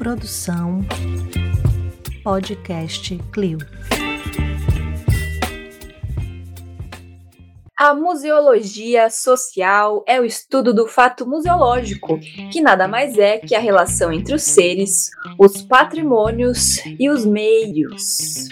Produção Podcast Clio. A museologia social é o estudo do fato museológico, que nada mais é que a relação entre os seres, os patrimônios e os meios.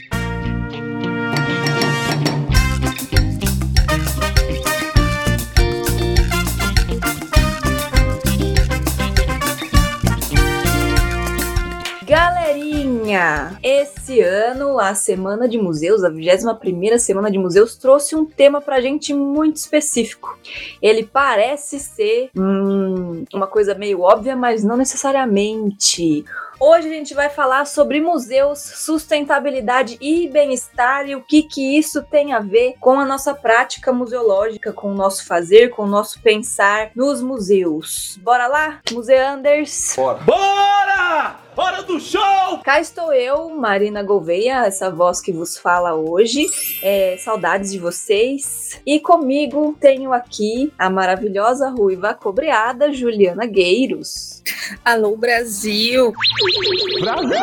Galerinha, esse ano a Semana de Museus, a 21ª Semana de Museus, trouxe um tema pra gente muito específico. Ele parece ser hum, uma coisa meio óbvia, mas não necessariamente. Hoje a gente vai falar sobre museus, sustentabilidade e bem-estar e o que que isso tem a ver com a nossa prática museológica, com o nosso fazer, com o nosso pensar nos museus. Bora lá? Museanders? Bora! Bora! Hora do show! Cá estou eu, Marina Gouveia, essa voz que vos fala hoje. É, saudades de vocês. E comigo tenho aqui a maravilhosa ruiva cobreada Juliana Gueiros. Alô, Brasil! Brasil!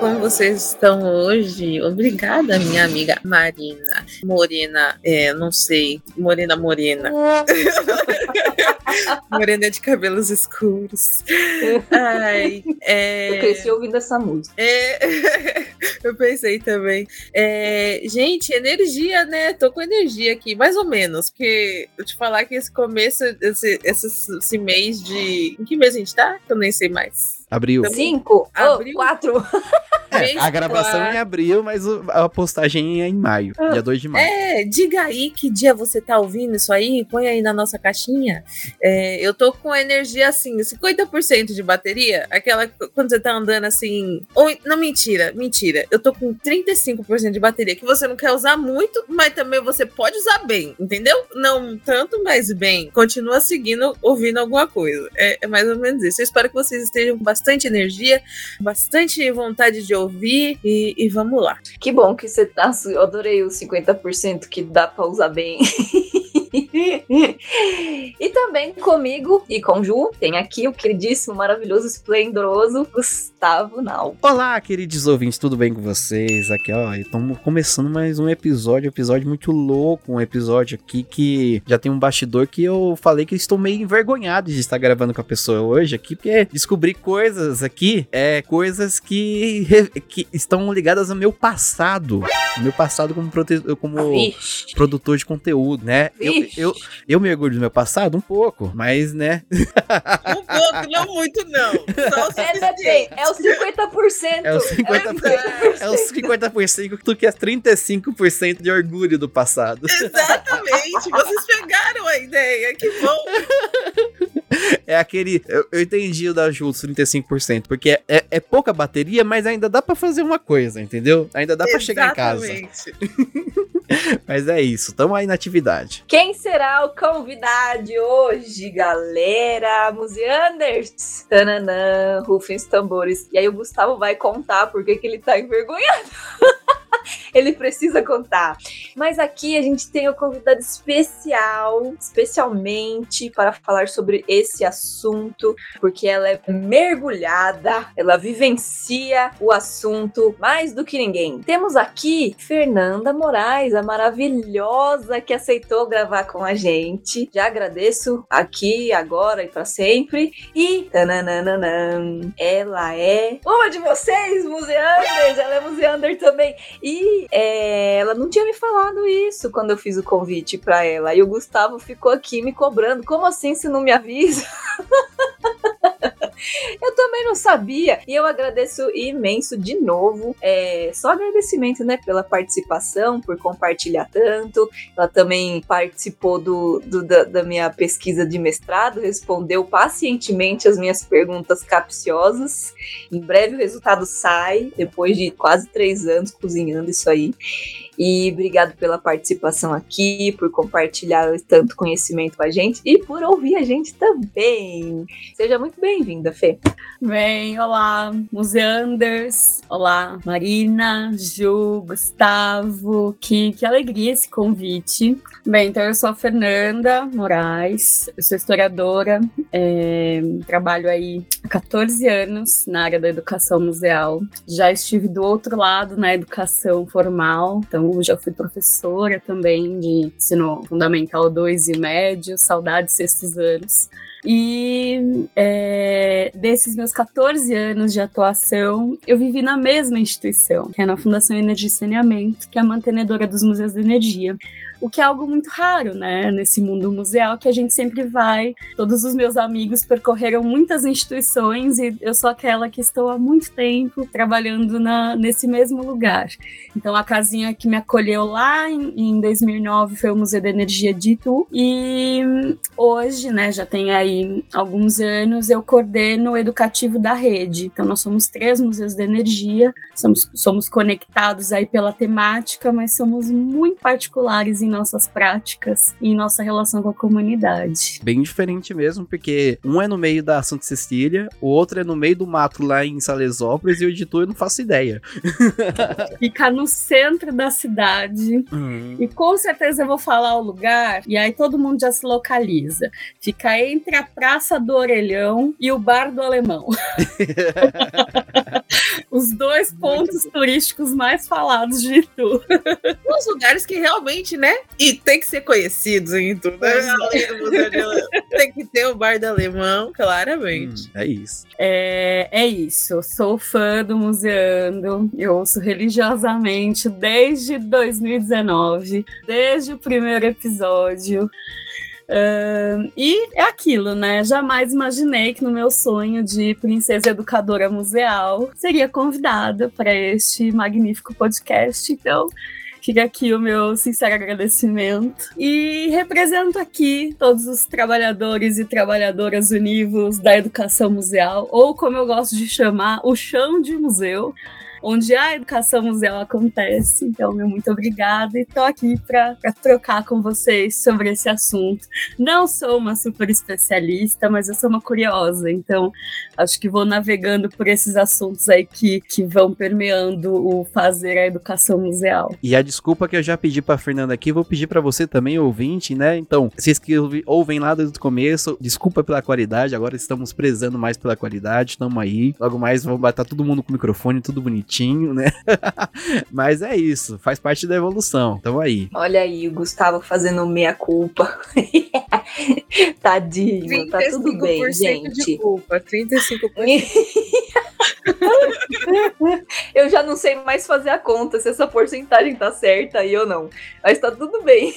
Como vocês estão hoje? Obrigada, minha amiga Marina. Morena, é, não sei. Morena Morena. Morena de cabelos escuros. Ai, é... Eu cresci ouvindo essa música. É... Eu pensei também. É... Gente, energia, né? Tô com energia aqui, mais ou menos. Porque eu te falar que esse começo, esse, esse, esse mês de. Em que mês a gente tá? Eu nem sei mais. Abril. Cinco? Abril? Oh, quatro? É, a gravação quatro. é em abril, mas a postagem é em maio, dia 2 de maio. É, diga aí que dia você tá ouvindo isso aí, põe aí na nossa caixinha. É, eu tô com energia assim, 50% de bateria, aquela que- quando você tá andando assim. Ou, não, mentira, mentira. Eu tô com 35% de bateria, que você não quer usar muito, mas também você pode usar bem, entendeu? Não tanto, mas bem. Continua seguindo, ouvindo alguma coisa. É, é mais ou menos isso. Eu espero que vocês estejam com bastante energia, bastante vontade de ouvir e, e vamos lá. Que bom que você tá. Eu adorei os 50% que dá pra usar bem. e também comigo e com Ju, tem aqui o queridíssimo, maravilhoso, esplendoroso Gustavo Nau. Olá, queridos ouvintes, tudo bem com vocês? Aqui, ó, estamos começando mais um episódio, episódio muito louco, um episódio aqui que já tem um bastidor que eu falei que estou meio envergonhado de estar gravando com a pessoa hoje aqui, porque descobri coisas aqui, é, coisas que, que estão ligadas ao meu passado, meu passado como, como Vixe. produtor de conteúdo, né? Eu, Eu, eu me orgulho do meu passado um pouco, mas, né, Um pouco, não muito, não. Só o É, é os 50%. é os 50%. É os 50% que tu quer 35% de orgulho do passado. Exatamente, vocês pegaram a ideia, que bom. É aquele. Eu, eu entendi o da Ju, os 35%, porque é, é, é pouca bateria, mas ainda dá pra fazer uma coisa, entendeu? Ainda dá pra chegar em casa. Exatamente. Mas é isso, tamo aí na atividade. Quem será o convidado hoje, galera? Museanders! Tananã, rufem os tambores. E aí o Gustavo vai contar por que ele tá envergonhado. ele precisa contar. Mas aqui a gente tem um convidado especial, especialmente para falar sobre esse assunto, porque ela é mergulhada, ela vivencia o assunto mais do que ninguém. Temos aqui Fernanda Moraes, a maravilhosa que aceitou gravar com a gente. Já agradeço aqui, agora e para sempre. E tananana, ela é uma de vocês, museanders, ela é museander também. E é, ela não tinha me falado isso quando eu fiz o convite para ela. E o Gustavo ficou aqui me cobrando. Como assim se não me avisa? Eu também não sabia. E eu agradeço imenso de novo. É, só agradecimento, né? Pela participação, por compartilhar tanto. Ela também participou do, do- da, da minha pesquisa de mestrado, respondeu pacientemente as minhas perguntas capciosas. Em breve o resultado sai, depois de quase três anos cozinhando isso aí. E obrigado pela participação aqui, por compartilhar tanto conhecimento com a gente e por ouvir a gente também. Seja muito bem-vinda, Fê. Bem, olá, Museanders, olá, Marina, Ju, Gustavo, que, que alegria esse convite. Bem, então eu sou a Fernanda Moraes, eu sou historiadora, é, trabalho aí, 14 anos na área da educação museal. Já estive do outro lado na educação formal, então já fui professora também de ensino fundamental 2 e médio, saudades sextos anos. E é, desses meus 14 anos de atuação, eu vivi na mesma instituição, que é na Fundação Energia e Saneamento, que é a mantenedora dos museus de energia o que é algo muito raro, né, nesse mundo museal que a gente sempre vai. Todos os meus amigos percorreram muitas instituições e eu sou aquela que estou há muito tempo trabalhando na, nesse mesmo lugar. Então a casinha que me acolheu lá em, em 2009 foi o Museu da Energia de Itu e hoje, né, já tem aí alguns anos eu coordeno o educativo da rede. Então nós somos três museus de energia, somos, somos conectados aí pela temática, mas somos muito particulares em nossas práticas e em nossa relação com a comunidade. Bem diferente mesmo, porque um é no meio da Santa Cecília, o outro é no meio do mato lá em Salesópolis e o de eu não faço ideia. Fica no centro da cidade. Uhum. E com certeza eu vou falar o lugar, e aí todo mundo já se localiza. Fica entre a Praça do Orelhão e o Bar do Alemão. Os dois pontos turísticos mais falados de Itu. Os lugares que realmente, né? E tem que ser conhecidos em Itu, né? tem que ter o bar do alemão, claramente. Hum, é isso. É, é isso. Eu sou fã do Museando. Eu ouço religiosamente desde 2019, desde o primeiro episódio. E é aquilo, né? Jamais imaginei que no meu sonho de princesa educadora museal seria convidada para este magnífico podcast. Então, Fica aqui o meu sincero agradecimento. E represento aqui todos os trabalhadores e trabalhadoras univos da educação museal, ou como eu gosto de chamar, o chão de museu onde a educação museal acontece. Então, meu muito obrigada e estou aqui para trocar com vocês sobre esse assunto. Não sou uma super especialista, mas eu sou uma curiosa, então acho que vou navegando por esses assuntos aí que, que vão permeando o fazer a educação museal. E a desculpa que eu já pedi para Fernanda aqui, vou pedir para você também, ouvinte, né? Então, vocês que ouvem lá desde o começo, desculpa pela qualidade, agora estamos prezando mais pela qualidade, estamos aí. Logo mais vamos botar todo mundo com o microfone, tudo bonitinho bonitinho, né? Mas é isso, faz parte da evolução. Tamo aí. Olha aí, o Gustavo fazendo meia culpa. Tadinho, tá tudo bem, gente. De culpa, 35%. eu já não sei mais fazer a conta se essa porcentagem tá certa e eu não. Mas tá tudo bem.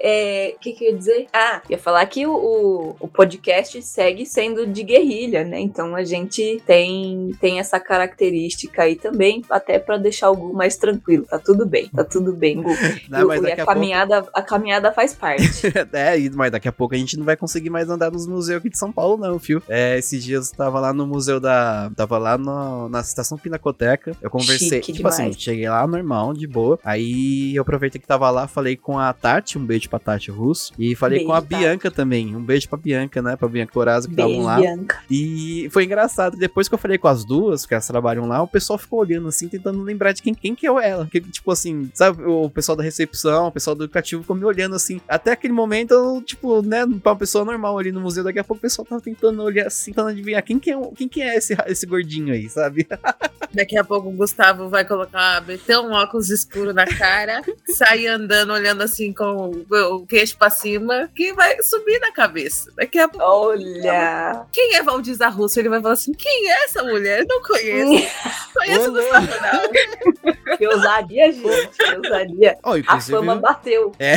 É, o que, que eu ia dizer? Ah, ia falar que o, o, podcast segue sendo de guerrilha, né? Então a gente tem, tem essa característica aí também, até para deixar o Gu mais tranquilo. Tá tudo bem, tá tudo bem, Gu. Não, e, a, a, caminhada, pouco... a caminhada faz parte. é, mas daqui a pouco a gente não vai conseguir mais andar nos museus aqui de São Paulo, não, fio. É, esses dias eu tava lá no museu da. Tava lá no, na estação Pinacoteca. Eu conversei. Chique tipo assim, demais. assim, cheguei lá normal, de boa. Aí eu aproveitei que tava lá, falei com a Tati, um beijo pra Tati Russo. E falei beijo, com a Tati. Bianca também. Um beijo pra Bianca, né? Pra Bianca Corazo que estavam lá. Bianca. E foi engraçado. Depois que eu falei com as duas, que elas trabalham lá, o pessoal ficou olhando assim, tentando lembrar de quem, quem que é ela. Que, tipo assim, sabe, o pessoal da recepção, o pessoal do educativo ficou me olhando assim. Até aquele momento, eu, tipo, né, pra uma pessoa normal ali no museu, daqui a pouco o pessoal tava tentando olhar assim, tentando adivinhar quem que é, quem que é esse, esse gordinho aí, sabe? Daqui a pouco o Gustavo vai colocar, meter um óculos escuro na cara, sair andando, olhando assim com o queixo pra cima, que vai subir na cabeça. Daqui a pouco. Olha! Quem é Valdiza Russo? Ele vai falar assim: quem é essa mulher? Não conheço. conheço do Gustavo, Que ousadia, gente. Que ousadia. Oh, a fama bateu. É.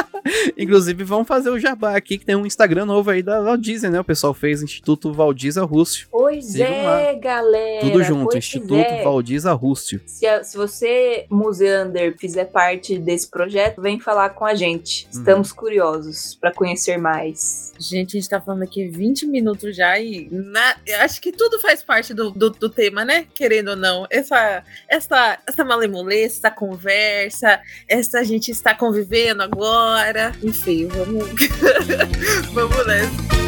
inclusive, vamos fazer o jabá aqui, que tem um Instagram novo aí da Valdiza, né? O pessoal fez Instituto Valdiza Rússio. Pois Sigam é, lá. galera. Tudo junto, Instituto Instituto é. Valdiza Rússio. Se, se você, Museander, fizer parte desse projeto, vem falar com a gente. Estamos uhum. curiosos para conhecer mais. Gente, a gente tá falando aqui 20 minutos já e na, acho que tudo faz parte do, do, do, tema, né? Querendo ou não. Essa, essa, essa malemolência, essa conversa, essa gente está convivendo agora. Enfim, vamos. vamos nessa.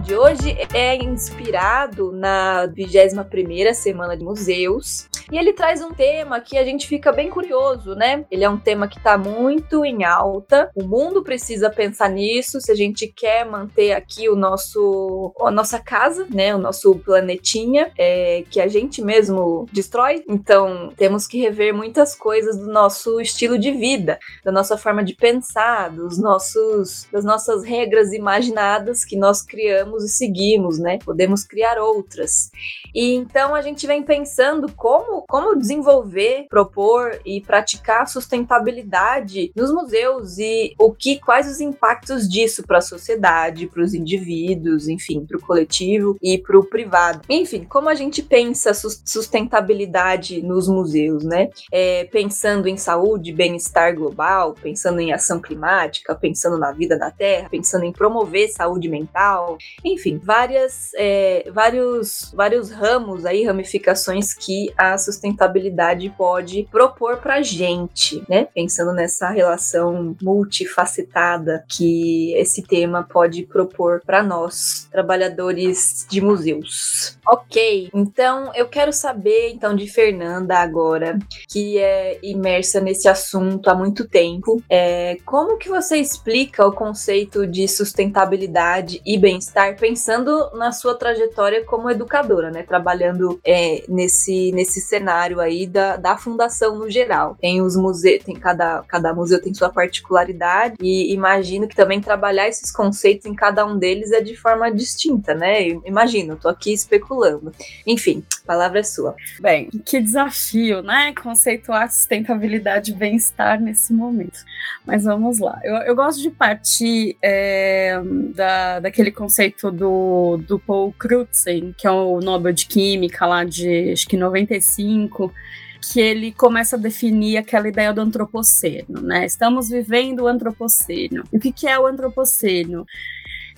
De hoje é inspirado na 21ª Semana de Museus. E ele traz um tema que a gente fica bem curioso, né? Ele é um tema que está muito em alta. O mundo precisa pensar nisso se a gente quer manter aqui o nosso a nossa casa, né? O nosso planetinha, é, que a gente mesmo destrói. Então, temos que rever muitas coisas do nosso estilo de vida, da nossa forma de pensar, dos nossos das nossas regras imaginadas que nós criamos e seguimos, né? Podemos criar outras. E então a gente vem pensando como, como desenvolver, propor e praticar sustentabilidade nos museus e o que, quais os impactos disso para a sociedade, para os indivíduos, enfim, para o coletivo e para o privado. Enfim, como a gente pensa sus- sustentabilidade nos museus, né? É, pensando em saúde, bem-estar global, pensando em ação climática, pensando na vida na Terra, pensando em promover saúde mental, enfim, várias, é, vários, vários ramos aí, ramificações que a sustentabilidade pode propor pra gente, né? Pensando nessa relação multifacetada que esse tema pode propor para nós, trabalhadores de museus. Ok, então eu quero saber então de Fernanda agora, que é imersa nesse assunto há muito tempo, é, como que você explica o conceito de sustentabilidade e bem-estar pensando na sua trajetória como educadora, né? Trabalhando é, nesse, nesse cenário aí da, da fundação no geral. Tem os museus, tem cada, cada museu tem sua particularidade e imagino que também trabalhar esses conceitos em cada um deles é de forma distinta, né? Imagino, tô aqui especulando. Enfim, a palavra é sua. Bem, que desafio, né? Conceituar sustentabilidade e bem-estar nesse momento. Mas vamos lá. Eu, eu gosto de partir é, da, daquele conceito do, do Paul Crutzen, que é o Nobel de Química lá de acho que 95 que ele começa a definir aquela ideia do antropoceno, né? Estamos vivendo o antropoceno. E o que, que é o antropoceno?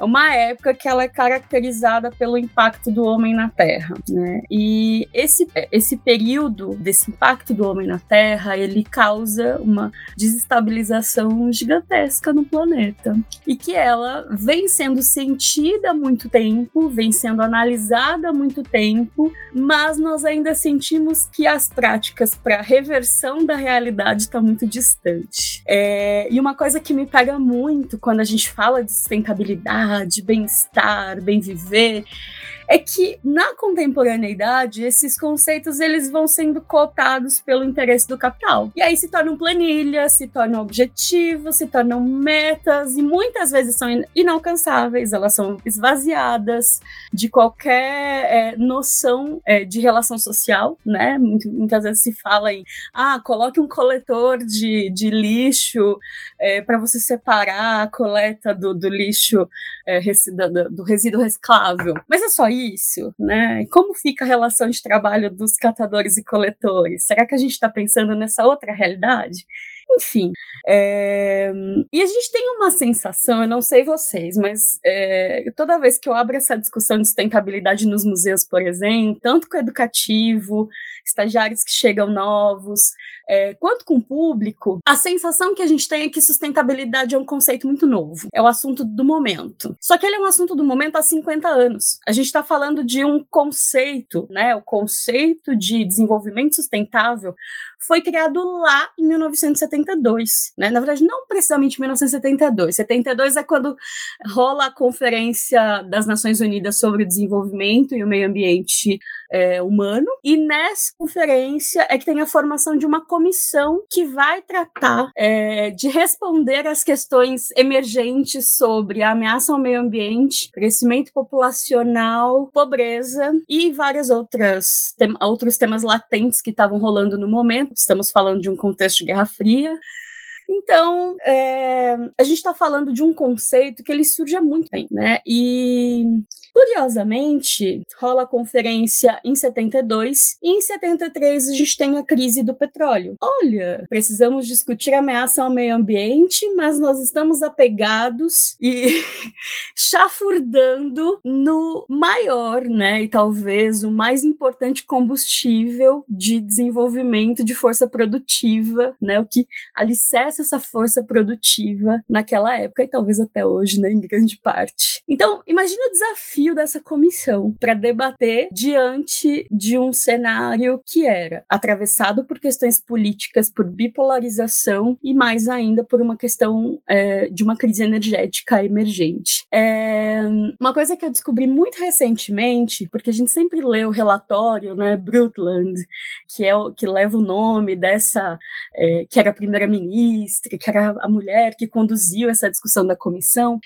É uma época que ela é caracterizada pelo impacto do homem na Terra, né? E esse, esse período desse impacto do homem na Terra, ele causa uma desestabilização gigantesca no planeta. E que ela vem sendo sentida há muito tempo, vem sendo analisada há muito tempo, mas nós ainda sentimos que as práticas para reversão da realidade estão muito distante. É, e uma coisa que me pega muito quando a gente fala de sustentabilidade, bem-estar, bem viver, é que na contemporaneidade esses conceitos eles vão sendo cotados pelo interesse do capital. E aí se tornam planilhas, se tornam objetivos, se tornam metas e muitas vezes são inalcançáveis, elas são esvaziadas de qualquer é, noção é, de relação social, né? Muitas vezes se fala em ah, coloque um coletor de, de lixo é, para você separar a coleta do, do lixo do, do resíduo reciclável. Mas é só isso, né? Como fica a relação de trabalho dos catadores e coletores? Será que a gente está pensando nessa outra realidade? Enfim, é... e a gente tem uma sensação, eu não sei vocês, mas é... toda vez que eu abro essa discussão de sustentabilidade nos museus, por exemplo, tanto com educativo, estagiários que chegam novos, é, quanto com o público, a sensação que a gente tem é que sustentabilidade é um conceito muito novo, é o assunto do momento. Só que ele é um assunto do momento há 50 anos. A gente está falando de um conceito, né? O conceito de desenvolvimento sustentável foi criado lá em 1972, né? Na verdade, não precisamente 1972. 72 é quando rola a Conferência das Nações Unidas sobre o Desenvolvimento e o Meio Ambiente é, humano. E nessa conferência é que tem a formação de uma comissão que vai tratar é, de responder às questões emergentes sobre a ameaça ao meio ambiente, crescimento populacional, pobreza e várias outras tem, outros temas latentes que estavam rolando no momento. Estamos falando de um contexto de Guerra Fria. Então, é, a gente está falando de um conceito que ele surge há muito tempo, né? E Curiosamente, rola a conferência em 72 e em 73 a gente tem a crise do petróleo. Olha, precisamos discutir ameaça ao meio ambiente, mas nós estamos apegados e chafurdando no maior, né, e talvez o mais importante combustível de desenvolvimento de força produtiva, né, o que alicerça essa força produtiva naquela época e talvez até hoje, né, em grande parte. Então, imagina o desafio dessa comissão para debater diante de um cenário que era atravessado por questões políticas, por bipolarização e mais ainda por uma questão é, de uma crise energética emergente. É, uma coisa que eu descobri muito recentemente, porque a gente sempre lê o relatório, né, Brundtland, que é o que leva o nome dessa é, que era a que era a mulher que conduziu essa discussão da comissão.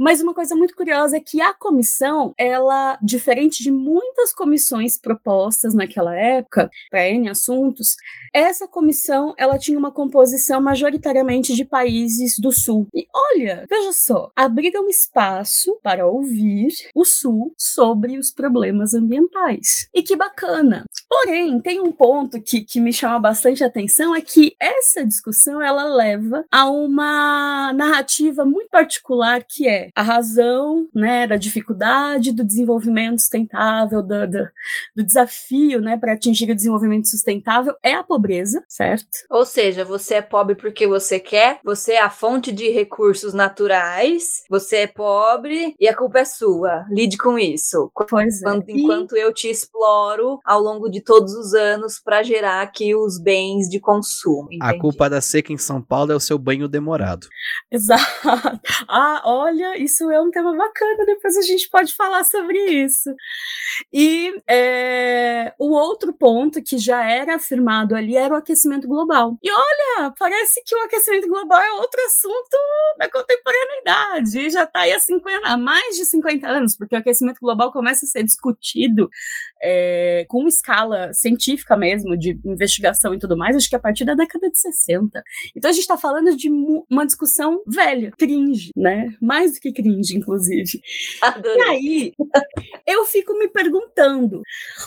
Mas uma coisa muito curiosa é que a comissão, ela, diferente de muitas comissões propostas naquela época, para N assuntos, essa comissão, ela tinha uma composição majoritariamente de países do Sul. E olha, veja só, abriga um espaço para ouvir o Sul sobre os problemas ambientais. E que bacana! Porém, tem um ponto que, que me chama bastante atenção, é que essa discussão, ela leva a uma narrativa muito particular que é a razão né, da dificuldade do desenvolvimento sustentável, do, do, do desafio né, para atingir o desenvolvimento sustentável é a pobreza, certo? Ou seja, você é pobre porque você quer, você é a fonte de recursos naturais, você é pobre e a culpa é sua. Lide com isso. Pois é. Enquanto e... eu te exploro ao longo de todos os anos para gerar aqui os bens de consumo. Entendi. A culpa da seca em São Paulo é o seu banho demorado. Exato. Ah, olha, isso é um tema bacana, depois a gente pode falar sobre isso. E é, o outro ponto que já era afirmado ali era o aquecimento global. E olha, parece que o aquecimento global é outro assunto da contemporaneidade, já está aí há, 50, há mais de 50 anos, porque o aquecimento global começa a ser discutido é, com escala científica mesmo, de investigação e tudo mais, acho que a partir da década de 60. Então a gente está falando de uma discussão velha, cringe, né? Mais do que cringe, inclusive. Adorei. E aí, eu fico me perguntando,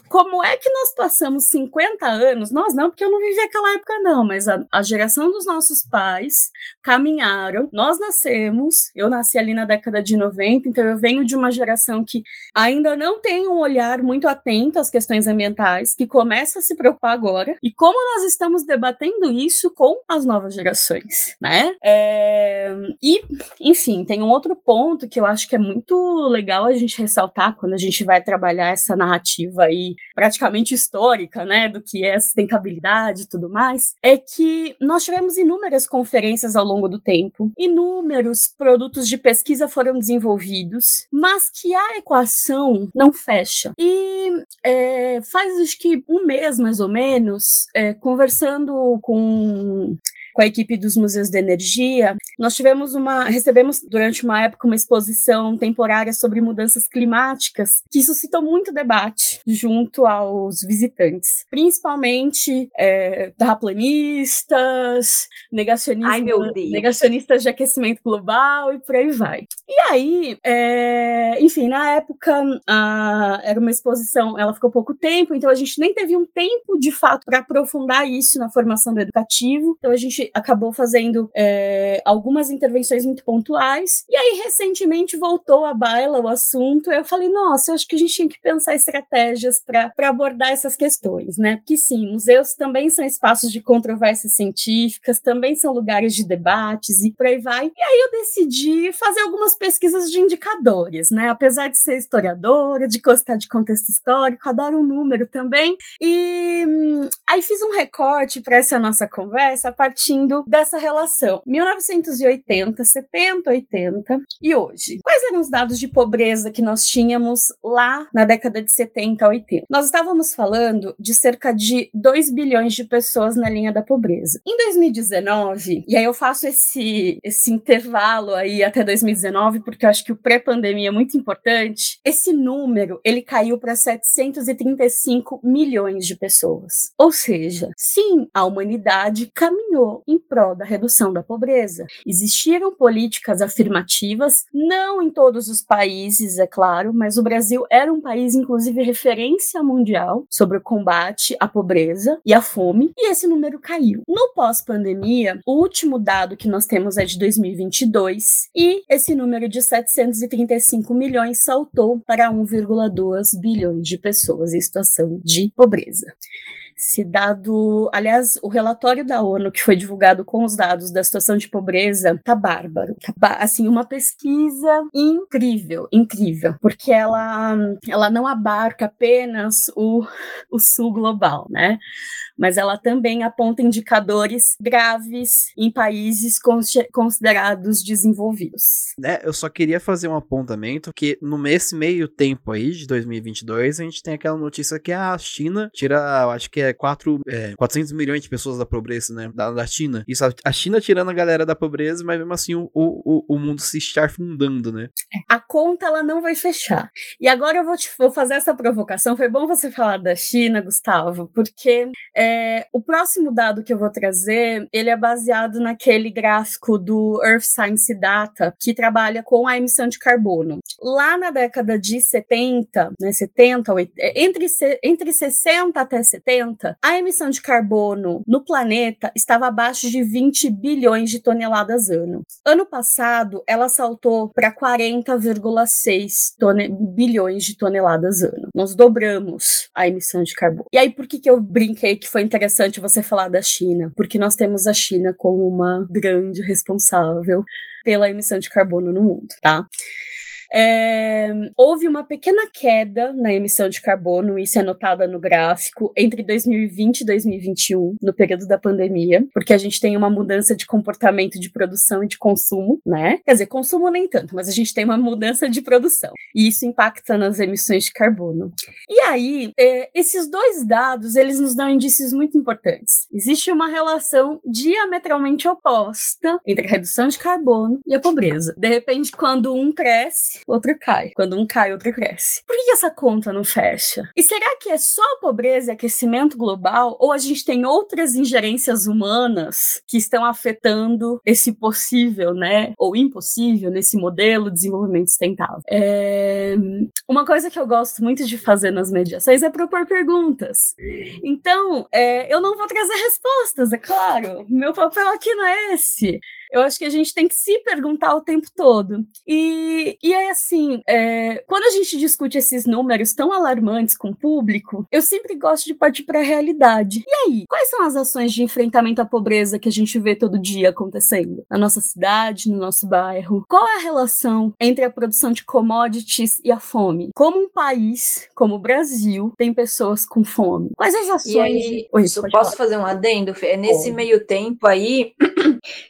como é que nós passamos 50 anos, nós não, porque eu não vivi aquela época não, mas a, a geração dos nossos pais caminharam, nós nascemos, eu nasci ali na década de 90, então eu venho de uma geração que ainda não tem um olhar muito atento às questões ambientais, que começa a se preocupar agora, e como nós estamos debatendo isso com as novas gerações, né? É, e, enfim, tem um outro ponto que eu acho que é muito legal a gente ressaltar quando a gente vai trabalhar essa narrativa aí praticamente histórica, né, do que é sustentabilidade e tudo mais, é que nós tivemos inúmeras conferências ao longo do tempo, inúmeros produtos de pesquisa foram desenvolvidos, mas que a equação não fecha. E é, faz acho que um mês mais ou menos, é, conversando com com a equipe dos Museus de Energia, nós tivemos uma, recebemos durante uma época uma exposição temporária sobre mudanças climáticas que suscitou muito debate junto aos visitantes, principalmente é, terraplanistas, negacionistas, negacionistas de aquecimento global e por aí vai. E aí, é, enfim, na época a, era uma exposição, ela ficou pouco tempo, então a gente nem teve um tempo de fato para aprofundar isso na formação do educativo, então a gente acabou fazendo é, algumas intervenções muito pontuais, e aí recentemente voltou à baila o assunto, e eu falei, nossa, eu acho que a gente tinha que pensar estratégias para abordar essas questões, né? Porque sim, museus também são espaços de controvérsias científicas, também são lugares de debates e por aí vai. E aí eu decidi fazer algumas pesquisas de indicadores, né? Apesar de ser historiadora, de gostar de contexto histórico, adoro um número também. E hum, aí fiz um recorte para essa nossa conversa a partir partindo dessa relação 1980, 70, 80 e hoje. Quais eram os dados de pobreza que nós tínhamos lá na década de 70, 80? Nós estávamos falando de cerca de 2 bilhões de pessoas na linha da pobreza. Em 2019, e aí eu faço esse, esse intervalo aí até 2019, porque eu acho que o pré-pandemia é muito importante, esse número ele caiu para 735 milhões de pessoas. Ou seja, sim, a humanidade caminhou em prol da redução da pobreza. Existiram políticas afirmativas, não em todos os países, é claro, mas o Brasil era um país, inclusive, referência mundial sobre o combate à pobreza e à fome, e esse número caiu. No pós-pandemia, o último dado que nós temos é de 2022, e esse número de 735 milhões saltou para 1,2 bilhões de pessoas em situação de pobreza. Esse dado, aliás, o relatório da ONU que foi divulgado com os dados da situação de pobreza tá bárbaro. Tá, assim, uma pesquisa incrível, incrível, porque ela, ela não abarca apenas o, o sul global, né? mas ela também aponta indicadores graves em países considerados desenvolvidos. É, eu só queria fazer um apontamento que no mês meio tempo aí de 2022 a gente tem aquela notícia que a China tira, acho que é, 4, é 400 milhões de pessoas da pobreza, né, da, da China. Isso a China tirando a galera da pobreza, mas mesmo assim o, o, o mundo se estar fundando, né? A conta ela não vai fechar. E agora eu vou, te, vou fazer essa provocação. Foi bom você falar da China, Gustavo, porque é, o próximo dado que eu vou trazer, ele é baseado naquele gráfico do Earth Science Data, que trabalha com a emissão de carbono. Lá na década de 70, né, 70, é, entre, entre 60 até 70, a emissão de carbono no planeta estava abaixo de 20 bilhões de toneladas ano. Ano passado, ela saltou para 40,6 bilhões de toneladas ano. Nós dobramos a emissão de carbono. E aí, por que, que eu brinquei que foi interessante você falar da China, porque nós temos a China como uma grande responsável pela emissão de carbono no mundo, tá? É, houve uma pequena queda na emissão de carbono, isso é notado no gráfico, entre 2020 e 2021, no período da pandemia, porque a gente tem uma mudança de comportamento de produção e de consumo, né? Quer dizer, consumo nem tanto, mas a gente tem uma mudança de produção, e isso impacta nas emissões de carbono. E aí, é, esses dois dados, eles nos dão indícios muito importantes. Existe uma relação diametralmente oposta entre a redução de carbono e a pobreza. De repente, quando um cresce, outro cai. Quando um cai, outro cresce. Por que essa conta não fecha? E será que é só pobreza e aquecimento global ou a gente tem outras ingerências humanas que estão afetando esse possível, né, ou impossível nesse modelo de desenvolvimento sustentável? É... Uma coisa que eu gosto muito de fazer nas mediações é propor perguntas. Então, é, eu não vou trazer respostas, é claro. Meu papel aqui não é esse. Eu acho que a gente tem que se perguntar o tempo todo. E, e é assim, é, quando a gente discute esses números tão alarmantes com o público, eu sempre gosto de partir para a realidade. E aí, quais são as ações de enfrentamento à pobreza que a gente vê todo dia acontecendo na nossa cidade, no nosso bairro? Qual é a relação entre a produção de commodities e a fome? Como um país, como o Brasil, tem pessoas com fome? Quais as ações? E aí, Oi, eu posso falar. fazer um adendo? É nesse meio tempo aí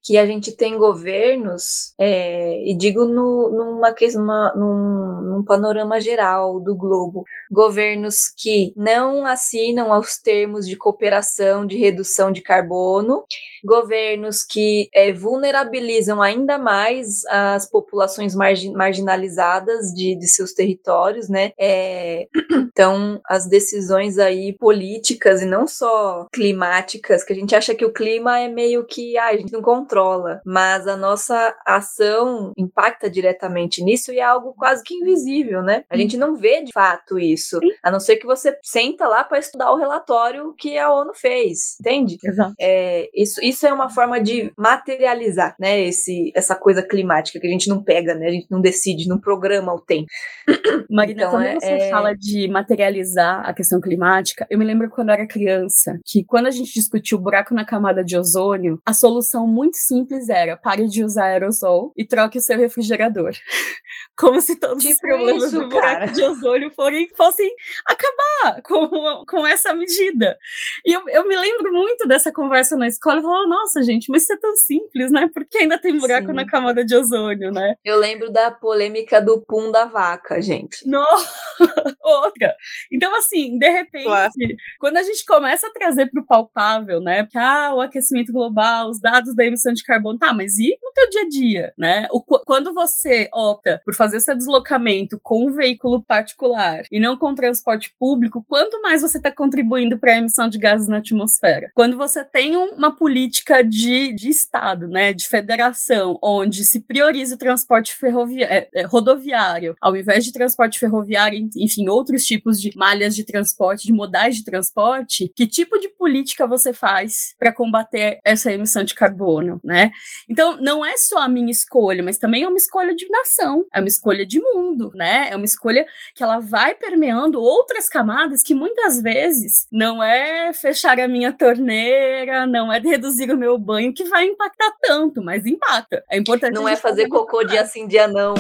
que a gente tem governos, é, e digo no, numa, numa, num, num panorama geral do globo, governos que não assinam aos termos de cooperação de redução de carbono, governos que é, vulnerabilizam ainda mais as populações margin, marginalizadas de, de seus territórios, né? É, então, as decisões aí políticas e não só climáticas, que a gente acha que o clima é meio que ah, a gente não controla, mas a nossa ação impacta diretamente nisso e é algo quase que invisível, né? A gente não vê de fato isso, a não ser que você senta lá para estudar o relatório que a ONU fez, entende? Exato. É, isso, isso é uma forma de materializar, né? Esse, essa coisa climática que a gente não pega, né? A gente não decide, não programa o tempo. Marina, então, quando é, você é... fala de materializar a questão climática, eu me lembro quando eu era criança, que quando a gente discutiu o buraco na camada de ozônio, a solução muito simples era pare de usar aerosol e troque o seu refrigerador. Como se todos tipo os problemas isso, do buraco cara. de ozônio forem, fossem acabar com, com essa medida. E eu, eu me lembro muito dessa conversa na escola, eu falava, fala, nossa, gente, mas isso é tão simples, né? Porque ainda tem buraco Sim. na camada de ozônio, né? Eu lembro da polêmica do pum da vaca, gente. Nossa, outra. Então, assim, de repente, quando a gente começa a trazer para o palpável, né? Que, ah, o aquecimento global, os dados da emissão de carbono, tá, mas e no teu dia a dia, né? O, qu- quando você opta por fazer seu deslocamento com um veículo particular e não com transporte público, quanto mais você está contribuindo para a emissão de gases na atmosfera? Quando você tem um- uma política de, de Estado, né? De federação, onde se prioriza o transporte ferroviário, rodoviário, ao invés de transporte ferroviário, en- enfim, outros tipos de malhas de transporte, de modais de transporte, que tipo de política você faz para combater essa emissão de carbono, né? Então, não é só a minha escolha, mas também é uma escolha de nação, é uma escolha de mundo, né? É uma escolha que ela vai permeando outras camadas que muitas vezes não é fechar a minha torneira, não é reduzir o meu banho que vai impactar tanto, mas impacta. É importante Não é fazer cocô dia sim, dia não.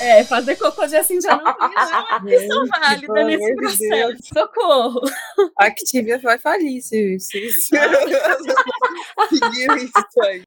É, fazer cocô de assim já não tem uma questão válida nesse processo. Socorro! A Activia vai falir se, se, se seguir isso aí.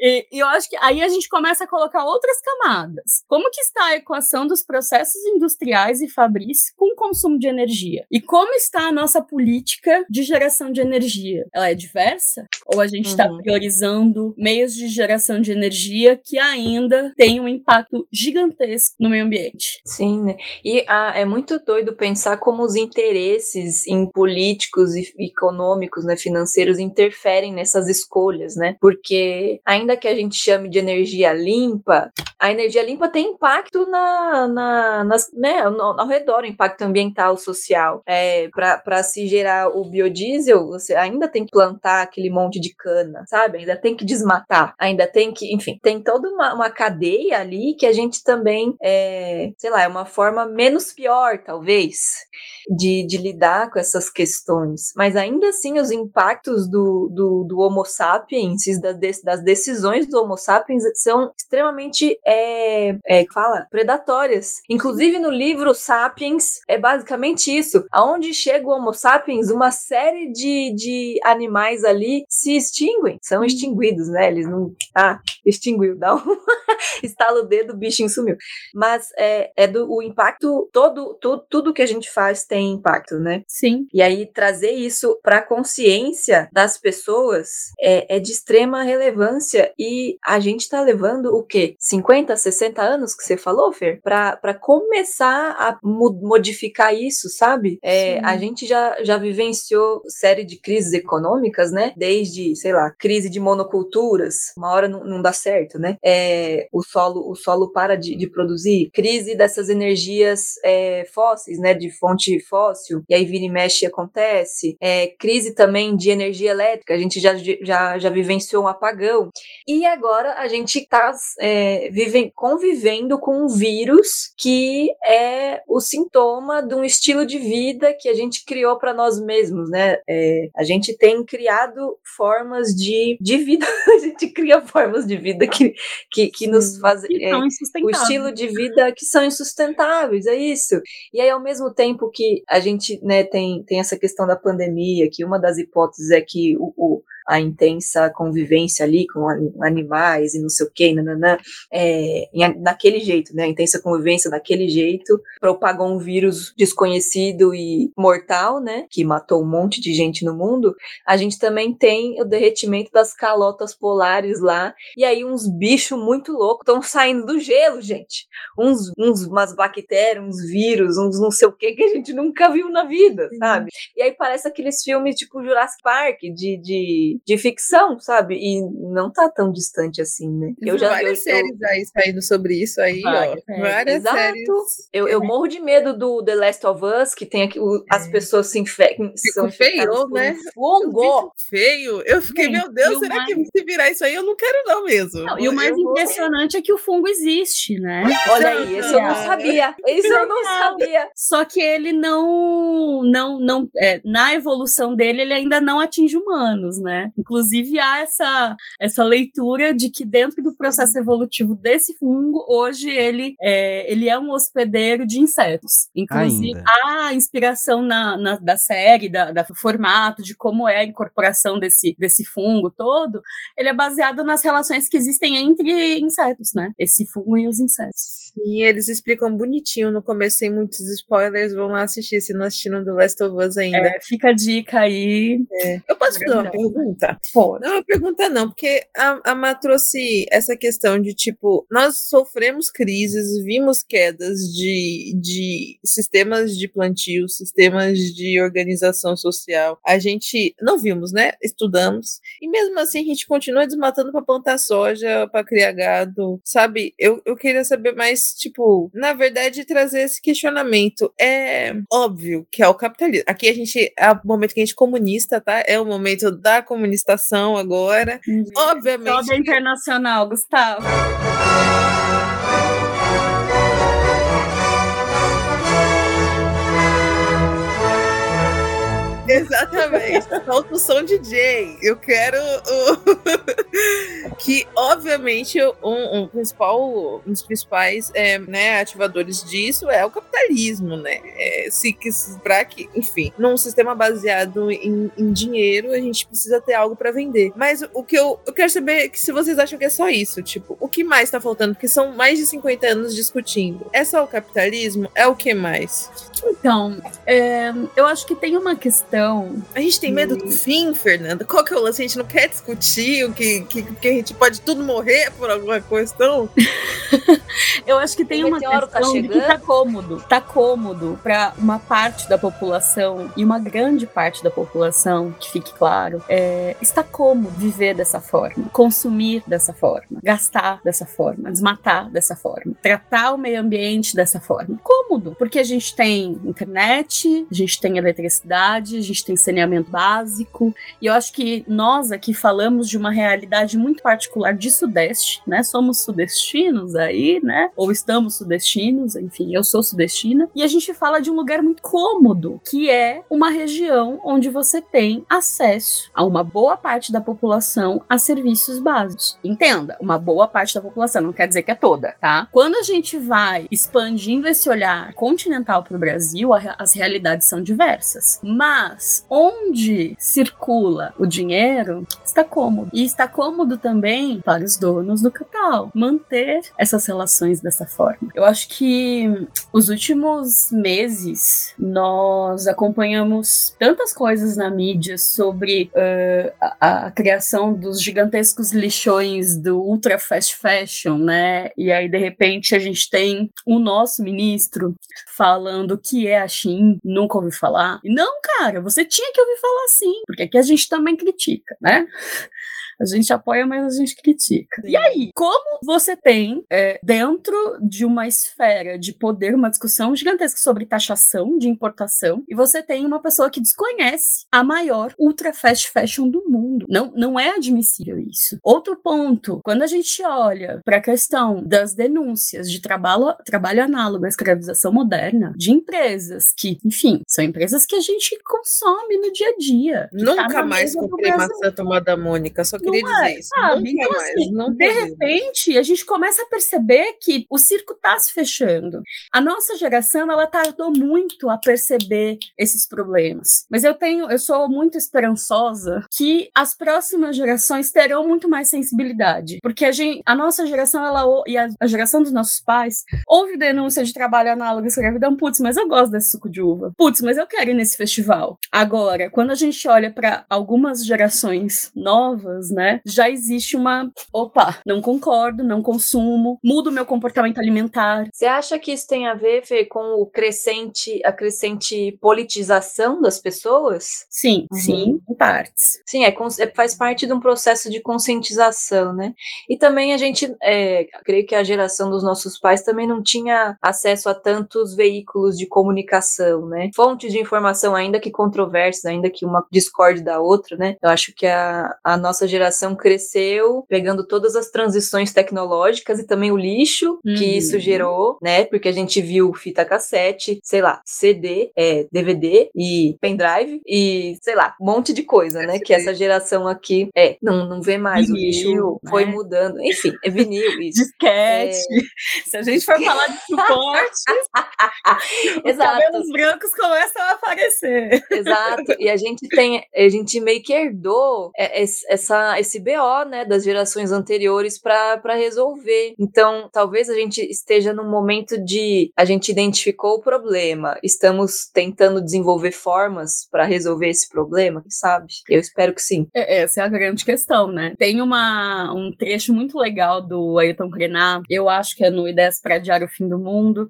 E, e eu acho que aí a gente começa a colocar outras camadas. Como que está a equação dos processos industriais e fabris com o consumo de energia? E como está a nossa política de geração de energia? Ela é diversa? Ou a gente está Uhum. priorizando meios de geração de energia que ainda têm um impacto gigantesco no meio ambiente? Sim, né? E ah, é muito doido pensar como os interesses em políticos e econômicos, né, financeiros interferem nessas escolhas, né? Porque ainda que a gente chame de energia limpa, a energia limpa tem impacto na, na nas, né, ao, ao redor, impacto ambiental, social. É, Para se gerar o biodiesel, você ainda tem que plantar aquele monte de cana, sabe? Ainda tem que desmatar, ainda tem que, enfim, tem toda uma, uma cadeia ali que a gente também, é, sei lá, é uma forma menos pior, talvez, de, de lidar com essas questões. Mas ainda assim, os impactos do, do, do Homo sapiens, das, das decisões do Homo sapiens, são extremamente, é, é, fala, predatórias. Inclusive no livro Sapiens, é basicamente isso. Aonde chega o Homo sapiens, uma série de, de animais ali se extinguem, são extinguidos, né? Eles não. Ah, extinguiu, dá um. Estala o dedo, o bichinho sumiu. Mas é, é do o impacto, todo, tu- tudo que a gente faz tem impacto, né? Sim. E aí trazer isso para a consciência das pessoas é, é de extrema relevância e a gente está levando o quê? 50, 60 anos que você falou, Fer? Para começar a modificar isso, sabe? É, a gente já, já vivenciou série de crises econômicas, né? Desde, sei lá, crise de monoculturas, uma hora não, não dá certo, né? É, o solo o solo para de, de produzir, crise dessas energias é, fósseis, né? De fonte fóssil, e aí vira e mexe acontece. É, crise também de energia elétrica, a gente já, já, já vivenciou um apagão. E agora a gente está é, vive- convivendo com um vírus que é o sintoma de um estilo de vida que a gente criou para nós mesmos, né? É, a gente tem criado formas de, de vida, a gente cria formas de vida que, que, que nos Fazem. E são o estilo de vida que são insustentáveis, é isso. E aí, ao mesmo tempo que a gente né, tem, tem essa questão da pandemia, que uma das hipóteses é que o, o- a intensa convivência ali com an- animais e não sei o que, nananã, é, daquele jeito, né? A intensa convivência daquele jeito, propagou um vírus desconhecido e mortal, né? Que matou um monte de gente no mundo. A gente também tem o derretimento das calotas polares lá, e aí uns bichos muito loucos estão saindo do gelo, gente uns, uns umas bactérias, uns vírus, uns não sei o que que a gente nunca viu na vida, sabe? E aí parece aqueles filmes tipo Jurassic Park de, de, de ficção, sabe? E não tá tão distante assim, né? Eu já várias eu, séries aí saindo sobre isso aí, Várias ó. séries. Várias Exato. séries. eu, eu morro de medo do The Last of Us, que tem aqui o- as pessoas se infectam. Ficou feio, né? Fungo. Feio. Eu fiquei, meu Deus, e será mais- que se virar isso aí eu não quero não mesmo. Não, e o mais vou- impressionante é que o fungo existe, né? Olha aí, esse eu não sabia. Isso eu não sabia. Só que ele não, não, não, é, na evolução dele, ele ainda não atinge humanos, né? Né? Inclusive há essa, essa leitura de que dentro do processo evolutivo desse fungo, hoje ele é, ele é um hospedeiro de insetos. Inclusive, Ainda. há inspiração na, na- da série, da, da formato, de como é a incorporação desse, desse fungo todo. Ele é baseado nas relações que existem entre insetos, né? Esse fungo e os insetos. E eles explicam bonitinho no começo, sem muitos spoilers. Vão lá assistir se não assistiram The Last of Us ainda. É, fica a dica aí. Eu posso fazer uma Maravilhoso. Pergunta? Pode. Não, uma pergunta não, porque a, a Má trouxe essa questão de tipo, nós sofremos crises, vimos quedas de, de sistemas de plantio, sistemas de organização social. A gente não vimos, né? Estudamos. E mesmo assim a gente continua desmatando para plantar soja, para criar gado, sabe? Eu, eu queria saber mais, tipo, na verdade, trazer esse questionamento. É óbvio que é o capitalismo. Aqui a gente, é o momento que a gente é comunista, tá? É o momento da comunistação agora. Obviamente. Toda internacional, Gustavo. Exatamente. Falta o som DJ. Eu quero o... que, obviamente, um, um principal, um dos principais é, né, ativadores disso é o capitalismo, né? É, se para que, enfim, num sistema baseado em, em dinheiro, a gente precisa ter algo para vender. Mas o que eu, eu quero saber é que se vocês acham que é só isso, tipo, o que mais tá faltando? Porque são mais de 50 anos discutindo. É só o capitalismo? É o que mais? Então, é, eu acho que tem uma questão. A gente tem medo do fim, Fernanda? Qual que é o lance? A gente não quer discutir o que, que, que a gente pode tudo morrer por alguma questão? Eu acho que tem uma tá questão de que tá cômodo. Tá cômodo para uma parte da população e uma grande parte da população, que fique claro, é, está cômodo viver dessa forma, consumir dessa forma, gastar dessa forma, desmatar dessa forma, tratar o meio ambiente dessa forma. Cômodo, porque a gente tem internet, a gente tem eletricidade, a gente tem saneamento básico, e eu acho que nós aqui falamos de uma realidade muito particular de Sudeste, né? Somos sudestinos aí, né? Ou estamos sudestinos, enfim, eu sou sudestina. E a gente fala de um lugar muito cômodo, que é uma região onde você tem acesso a uma boa parte da população a serviços básicos. Entenda, uma boa parte da população, não quer dizer que é toda, tá? Quando a gente vai expandindo esse olhar continental para o Brasil, a- as realidades são diversas. Mas onde circula o dinheiro, está cômodo. E está cômodo também para os donos do capital manter essas relações dessa forma. Eu acho que os últimos meses nós acompanhamos tantas coisas na mídia sobre eh, a, a criação dos gigantescos lixões do ultra fast fashion, né? E aí de repente a gente tem o nosso ministro falando que é a Shein, nunca ouvi falar. Não, cara, você tinha que ouvir falar sim, porque aqui a gente também critica, né? A gente apoia, mas a gente critica. E aí, como você tem, é, dentro de uma esfera de poder, uma discussão gigantesca sobre taxação de importação, e você tem uma pessoa que desconhece a maior ultra fast fashion do mundo? Não, não é admissível isso. Outro ponto, quando a gente olha para a questão das denúncias de trabalho, trabalho análogo à escravização moderna, de empresas que, enfim, são empresas que a gente consome no dia a dia. que tá Nunca mais comprei maçã tomada Mônica, só queria Não é, dizer isso. sabe? Nunca Então, mais, assim, não de repente, a gente começa a perceber que o circo tá se fechando. A nossa geração, ela tardou muito a perceber esses problemas. Mas eu tenho, eu sou muito esperançosa que as próximas gerações terão muito mais sensibilidade, porque a gente, a nossa geração, ela e a, a geração dos nossos pais, houve denúncia de trabalho análogo à escravidão, putz, mas eu gosto desse suco de uva. Putz, mas eu quero ir nesse festival. Agora, quando a gente olha para algumas gerações novas, né, já existe uma, opa, não concordo, não consumo, mudo meu comportamento alimentar. Você acha que isso tem a ver, Fê, com o crescente, a crescente politização das pessoas? Sim, Uhum. sim, em partes. Sim, é, é- faz parte de um processo de conscientização, né? E também a gente, é, creio que a geração dos nossos pais também não tinha acesso a tantos veículos de comunicação, né? Fontes de informação, ainda que controversas, ainda que uma discorde da outra, né? Eu acho que a, a nossa geração geração cresceu pegando todas as transições tecnológicas e também o lixo que Uhum. isso gerou, né? Porque a gente viu fita cassete, sei lá, CD, é, DVD e pendrive e, sei lá, um monte de coisa, né? Que essa geração aqui é, não, não vê mais. o Vinil, lixo foi né? mudando. Enfim, é vinil, isso. Disquete. Se a gente for falar de suporte, os Exato. cabelos brancos começam a aparecer. Exato. E a gente tem, a gente meio que herdou é, es- essa, esse BO, né, das gerações anteriores para resolver. Então, talvez a gente esteja num momento de a gente identificou o problema, estamos tentando desenvolver formas para resolver esse problema, sabe? Eu espero que sim. É, Essa é a grande questão, né? Tem uma, um trecho muito legal do Ayrton Krenar, eu acho que é no Ideias para Adiar o Fim do Mundo,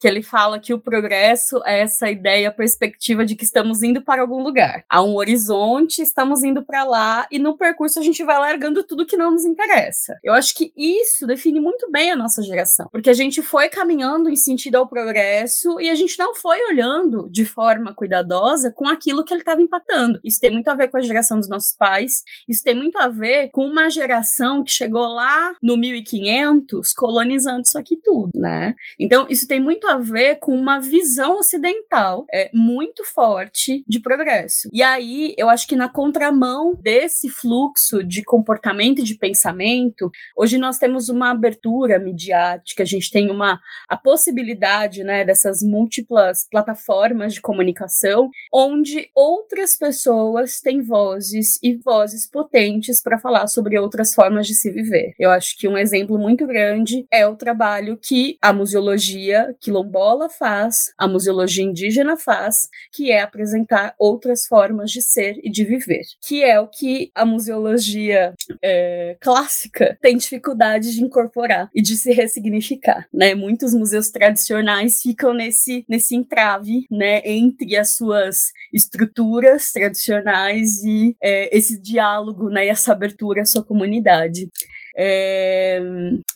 que ele fala que o progresso é essa ideia, a perspectiva de que estamos indo para algum lugar. Há um horizonte, estamos indo para lá, e no percurso a gente vai largando tudo que não nos interessa. Eu acho que isso define muito bem a nossa geração, porque a gente foi caminhando em sentido ao progresso e a gente não foi olhando de forma cuidadosa com aquilo que ele estava empatando. Isso tem muito a ver com a geração dos nossos pais, isso tem muito a ver com uma geração que chegou lá no 1500 colonizando isso aqui tudo, né? Então, isso tem muito a ver com uma visão ocidental é, muito forte de progresso. E aí, eu acho que na contramão desse fluxo de comportamento e de pensamento, hoje nós temos uma abertura midiática, a gente tem uma a possibilidade, né, dessas múltiplas plataformas de comunicação, onde outras pessoas têm vozes e vozes potentes para falar sobre outras formas de se viver. Eu acho que um exemplo muito grande é o trabalho que a museologia quilombola faz, a museologia indígena faz, que é apresentar outras formas de ser e de viver, que é o que a museologia é, clássica tem dificuldade de incorporar e de se ressignificar, né? Muitos museus tradicionais ficam nesse nesse entrave, né, entre as suas estruturas tradicionais e é, esse diálogo, né, e essa abertura à sua comunidade. É,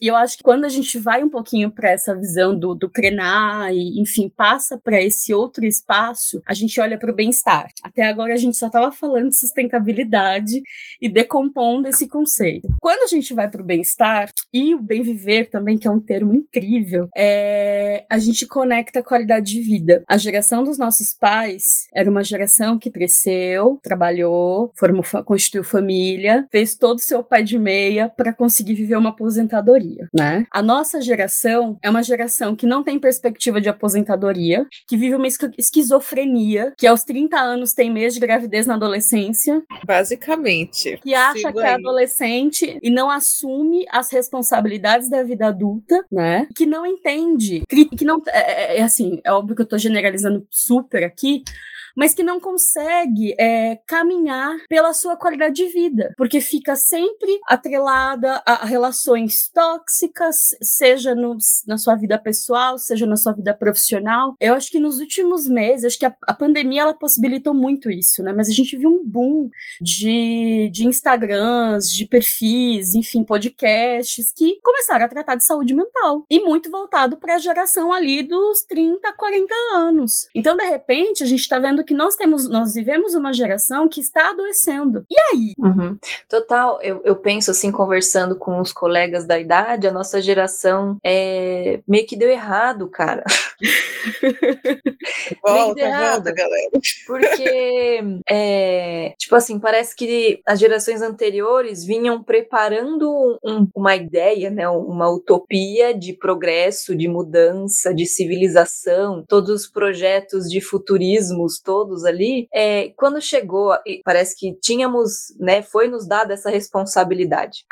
e eu acho que quando a gente vai um pouquinho para essa visão do, do Krenar e, enfim, passa para esse outro espaço, a gente olha para o bem-estar. Até agora a gente só estava falando de sustentabilidade e decompondo esse conceito. Quando a gente vai para o bem-estar e o bem-viver também, que é um termo incrível, é, a gente conecta a qualidade de vida. A geração dos nossos pais era uma geração que cresceu, trabalhou, formou, constituiu família, fez todo o seu pai de meia para conseguir viver uma aposentadoria, né? A nossa geração é uma geração que não tem perspectiva de aposentadoria, que vive uma esqui- esquizofrenia, que aos 30 anos tem mês de gravidez na adolescência, Basicamente. que acha Sigo que é adolescente e não assume as responsabilidades da vida adulta, né? Que não entende, que, que não é, é- é assim, é óbvio que eu tô generalizando super aqui, mas que não consegue é, caminhar pela sua qualidade de vida, porque fica sempre atrelada a, relações tóxicas, seja no- na sua vida pessoal, seja na sua vida profissional. Eu acho que nos últimos meses, acho que a, a pandemia ela possibilitou muito isso, né? Mas a gente viu um boom de, de Instagrams, de perfis, enfim, podcasts que começaram a tratar de saúde mental e muito voltado para a geração ali dos 30, 40 anos. Então, de repente, a gente está vendo que nós temos, nós vivemos uma geração que está adoecendo. E aí? Uhum. Total, eu, eu penso assim, conversando com os colegas da idade, a nossa geração é, meio que deu errado, cara. Volta, errado. volta, galera. Porque, é, tipo assim, parece que as gerações anteriores vinham preparando um- uma ideia, né, uma utopia de progresso, de mudança, de civilização, todos os projetos de futurismos todos ali. É, quando chegou, parece que tínhamos, né, foi nos dada essa responsabilidade.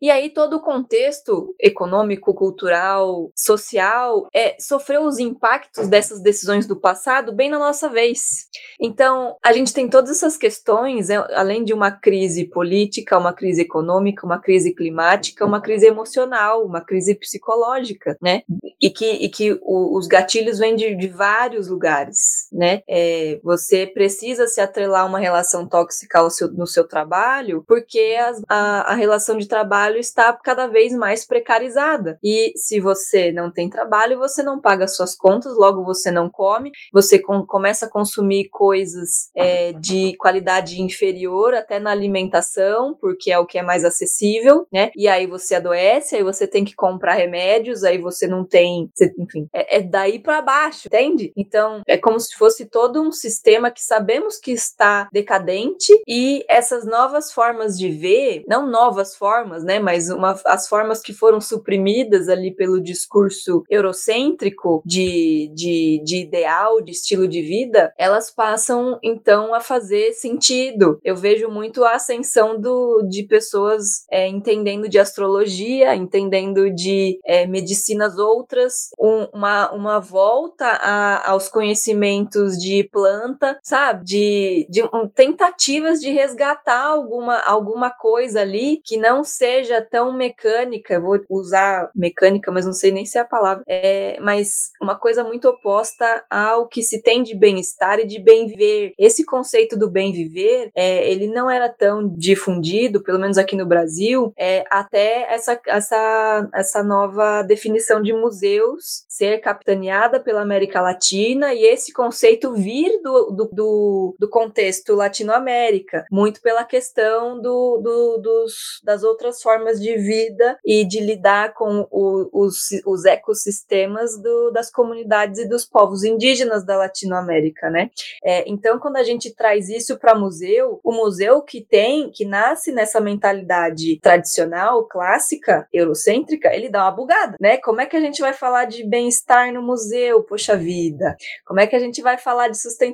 E aí todo o contexto econômico, cultural, social, é, sofreu os impactos dessas decisões do passado bem na nossa vez. Então, a gente tem todas essas questões, é, além de uma crise política, uma crise econômica, uma crise climática, uma crise emocional, uma crise psicológica, né? E que, e que o- os gatilhos vêm de, de vários lugares, né? É, Você precisa se atrelar a uma relação tóxica seu, no seu trabalho, porque as, a, a relação de trabalho está cada vez mais precarizada. E se você não tem trabalho, você não paga suas contas, logo você não come, você com, começa a consumir coisas é, de qualidade inferior até na alimentação, porque é o que é mais acessível, né? E aí você adoece, aí você tem que comprar remédios, aí você não tem, enfim, é, é daí para baixo, entende? Então é como se fosse todo um sistema que sabemos que está decadente e essas novas formas de ver, não novas formas, né? Mas uma, as formas que foram suprimidas ali pelo discurso eurocêntrico de, de, de ideal, de estilo de vida, elas passam então a fazer sentido. Eu vejo muito a ascensão do, de pessoas é, entendendo de astrologia, entendendo de é, medicinas outras, um, uma, uma volta a, aos conhecimentos de planta, sabe? De, de um, tentativas de resgatar alguma, alguma coisa ali que não seja tão mecânica. Vou usar mecânica, mas não sei nem se é a palavra. É, mas uma coisa muito oposta ao que se tem de bem-estar e de bem viver. Esse conceito do bem viver, é, ele não era tão difundido, pelo menos aqui no Brasil, é, até essa, essa, essa nova definição de museus ser capitaneada pela América Latina e esse conceito vir do, do, do, do contexto Latinoamérica, muito pela questão do, do, dos, das outras formas de vida e de lidar com o, os, os ecossistemas do, das comunidades e dos povos indígenas da Latinoamérica, né? É, então, quando a gente traz isso para museu, o museu que tem, que nasce nessa mentalidade tradicional, clássica, eurocêntrica, ele dá uma bugada, né? Como é que a gente vai falar de bem-estar no museu? Poxa vida. Como é que a gente vai falar de sustentabilidade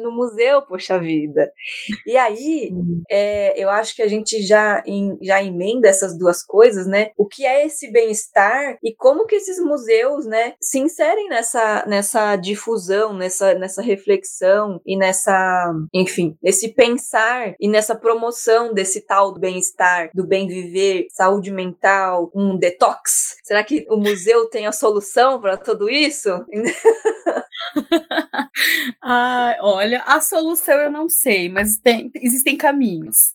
no museu? Poxa vida. E aí, é, eu acho que a gente já, em, já emenda essas duas coisas, né? O que é esse bem-estar e como que esses museus, né, se inserem nessa, nessa difusão, nessa, nessa reflexão e nessa, enfim, nesse pensar e nessa promoção desse tal bem-estar, do bem viver, saúde mental, um detox. Será que o museu tem a solução para tudo isso? ah, olha, a solução eu não sei, mas tem, existem caminhos.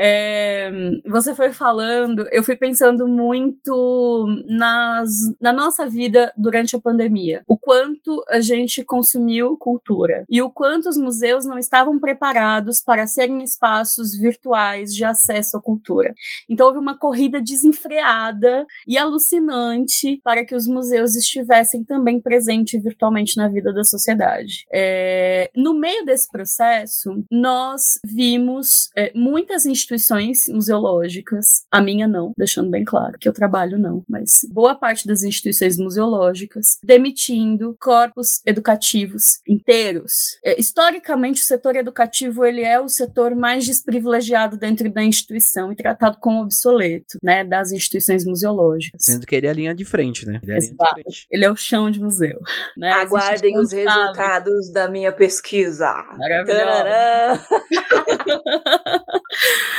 É, você foi falando, eu fui pensando muito nas, na nossa vida durante a pandemia. O quanto a gente consumiu cultura e o quanto os museus não estavam preparados para serem espaços virtuais de acesso à cultura. Então houve uma corrida desenfreada e alucinante para que os museus estivessem também presentes virtualmente na vida da sociedade. É, no meio desse processo, nós vimos é, muitas instituições instituições museológicas, a minha não, deixando bem claro que eu trabalho não, mas boa parte das instituições museológicas demitindo corpos educativos inteiros. É, historicamente, o setor educativo ele é o setor mais desprivilegiado dentro da instituição e tratado como obsoleto, né, das instituições museológicas. Sendo que ele é a linha de frente, né? Ele é, frente. Ele é o chão de museu. Né? Aguardem os resultados da minha pesquisa. Maravilhoso.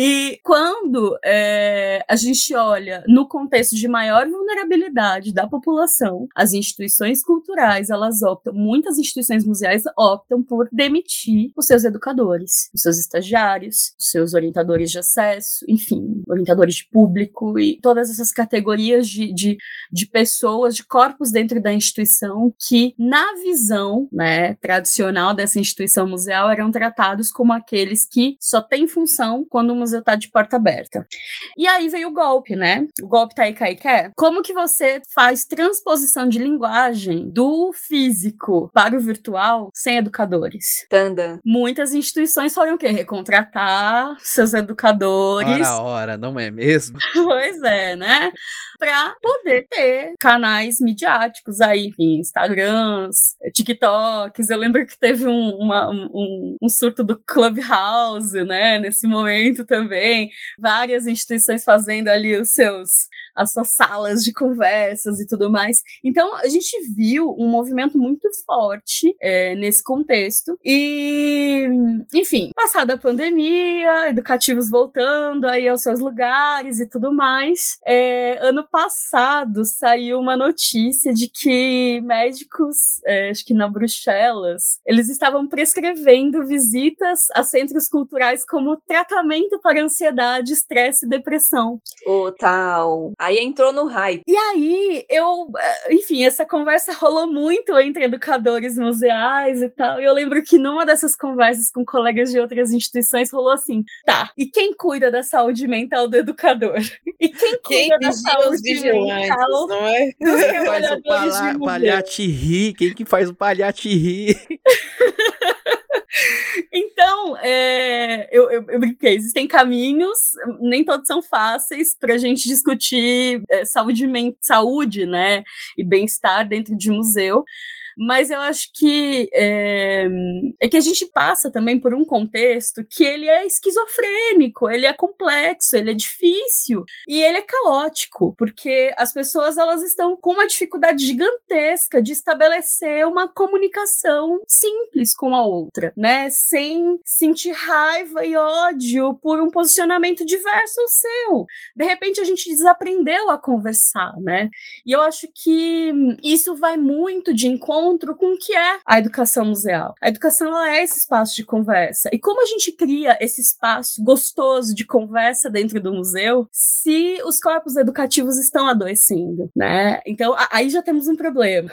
E quando é, a gente olha no contexto de maior vulnerabilidade da população, as instituições culturais, elas optam, muitas instituições museais optam por demitir os seus educadores, os seus estagiários, os seus orientadores de acesso, enfim, orientadores de público e todas essas categorias de, de, de pessoas, de corpos dentro da instituição que, na visão né, tradicional dessa instituição museal, eram tratados como aqueles que só têm função quando museu tá de porta aberta. E aí veio o golpe, né? O golpe tá aí, cai, quer. Como que você faz transposição de linguagem do físico para o virtual sem educadores? Tanda. Muitas instituições foram o quê? Recontratar seus educadores. Ora, ora, não é mesmo? pois é, né? Para poder ter canais midiáticos aí, enfim, Instagrams, TikToks. Eu lembro que teve um, uma, um, um surto do Clubhouse, né? Nesse momento também, várias instituições fazendo ali os seus as suas salas de conversas e tudo mais. Então, a gente viu um movimento muito forte é, nesse contexto. E, enfim, passada a pandemia, educativos voltando aí aos seus lugares e tudo mais, é, ano passado saiu uma notícia de que médicos, é, acho que na Bruxelas, eles estavam prescrevendo visitas a centros culturais como tratamento para ansiedade, estresse e depressão. O tal. Aí entrou no hype. E aí, eu, eh, enfim, essa conversa rolou muito entre educadores museais e tal. E eu lembro que numa dessas conversas com colegas de outras instituições rolou assim: tá, e quem cuida da saúde mental do educador? E quem cuida Quem da vigia saúde mental não é? dos Quem faz o trabalhadores de palha, rir? Quem que faz o palhate rir? Então, é, eu, eu, eu brinquei, existem caminhos, nem todos são fáceis para a gente discutir é, saúde, saúde né, e bem-estar dentro de museu. Mas eu acho que é, é que a gente passa também por um contexto que ele é esquizofrênico, ele é complexo, ele é difícil e ele é caótico, porque as pessoas elas estão com uma dificuldade gigantesca de estabelecer uma comunicação simples com a outra, né? Sem sentir raiva e ódio por um posicionamento diverso ao seu. De repente a gente desaprendeu a conversar, né? E eu acho que isso vai muito de encontro com o que é a educação museal. A educação ela é esse espaço de conversa. E como a gente cria esse espaço gostoso de conversa dentro do museu se os corpos educativos estão adoecendo, né? Então aí já temos um problema.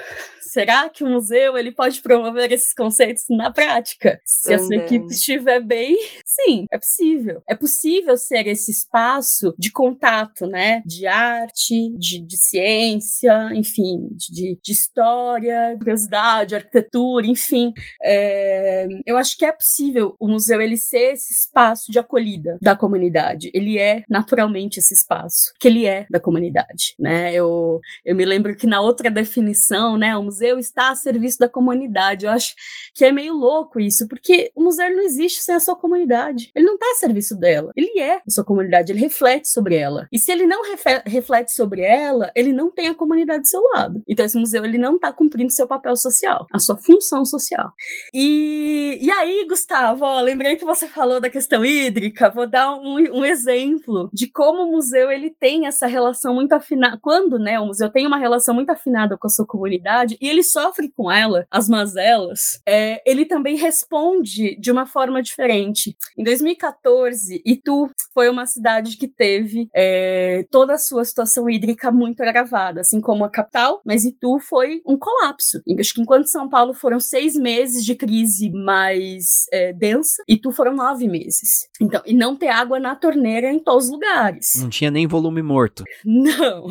Será que o museu ele pode promover esses conceitos na prática? Se a sua equipe estiver bem, sim, é possível. É possível ser esse espaço de contato, né? De arte, de, de ciência, enfim, de, de história, curiosidade, arquitetura, enfim. É, eu acho que é possível o museu ele ser esse espaço de acolhida da comunidade. Ele é naturalmente esse espaço, que ele é da comunidade, né? Eu, eu me lembro que na outra definição, né, o museu está a serviço da comunidade. Eu acho que é meio louco isso, porque o museu não existe sem a sua comunidade. Ele não está a serviço dela. Ele é a sua comunidade, ele reflete sobre ela. E se ele não reflete sobre ela, ele não tem a comunidade do seu lado. Então esse museu ele não está cumprindo seu papel social, a sua função social. E, e aí, Gustavo, ó, lembrei que você falou da questão hídrica. Vou dar um, um exemplo de como o museu ele tem essa relação muito afinada. Quando, né, o museu tem uma relação muito afinada com a sua comunidade e ele sofre com ela as mazelas, é, ele também responde de uma forma diferente. Em 2014, Itu foi uma cidade que teve é, toda a sua situação hídrica muito agravada, assim como a capital, mas Itu foi um colapso. Acho que enquanto São Paulo foram seis meses de crise mais é, densa, Itu foram nove meses. Então, e não ter água na torneira em todos os lugares. Não tinha nem volume morto. Não.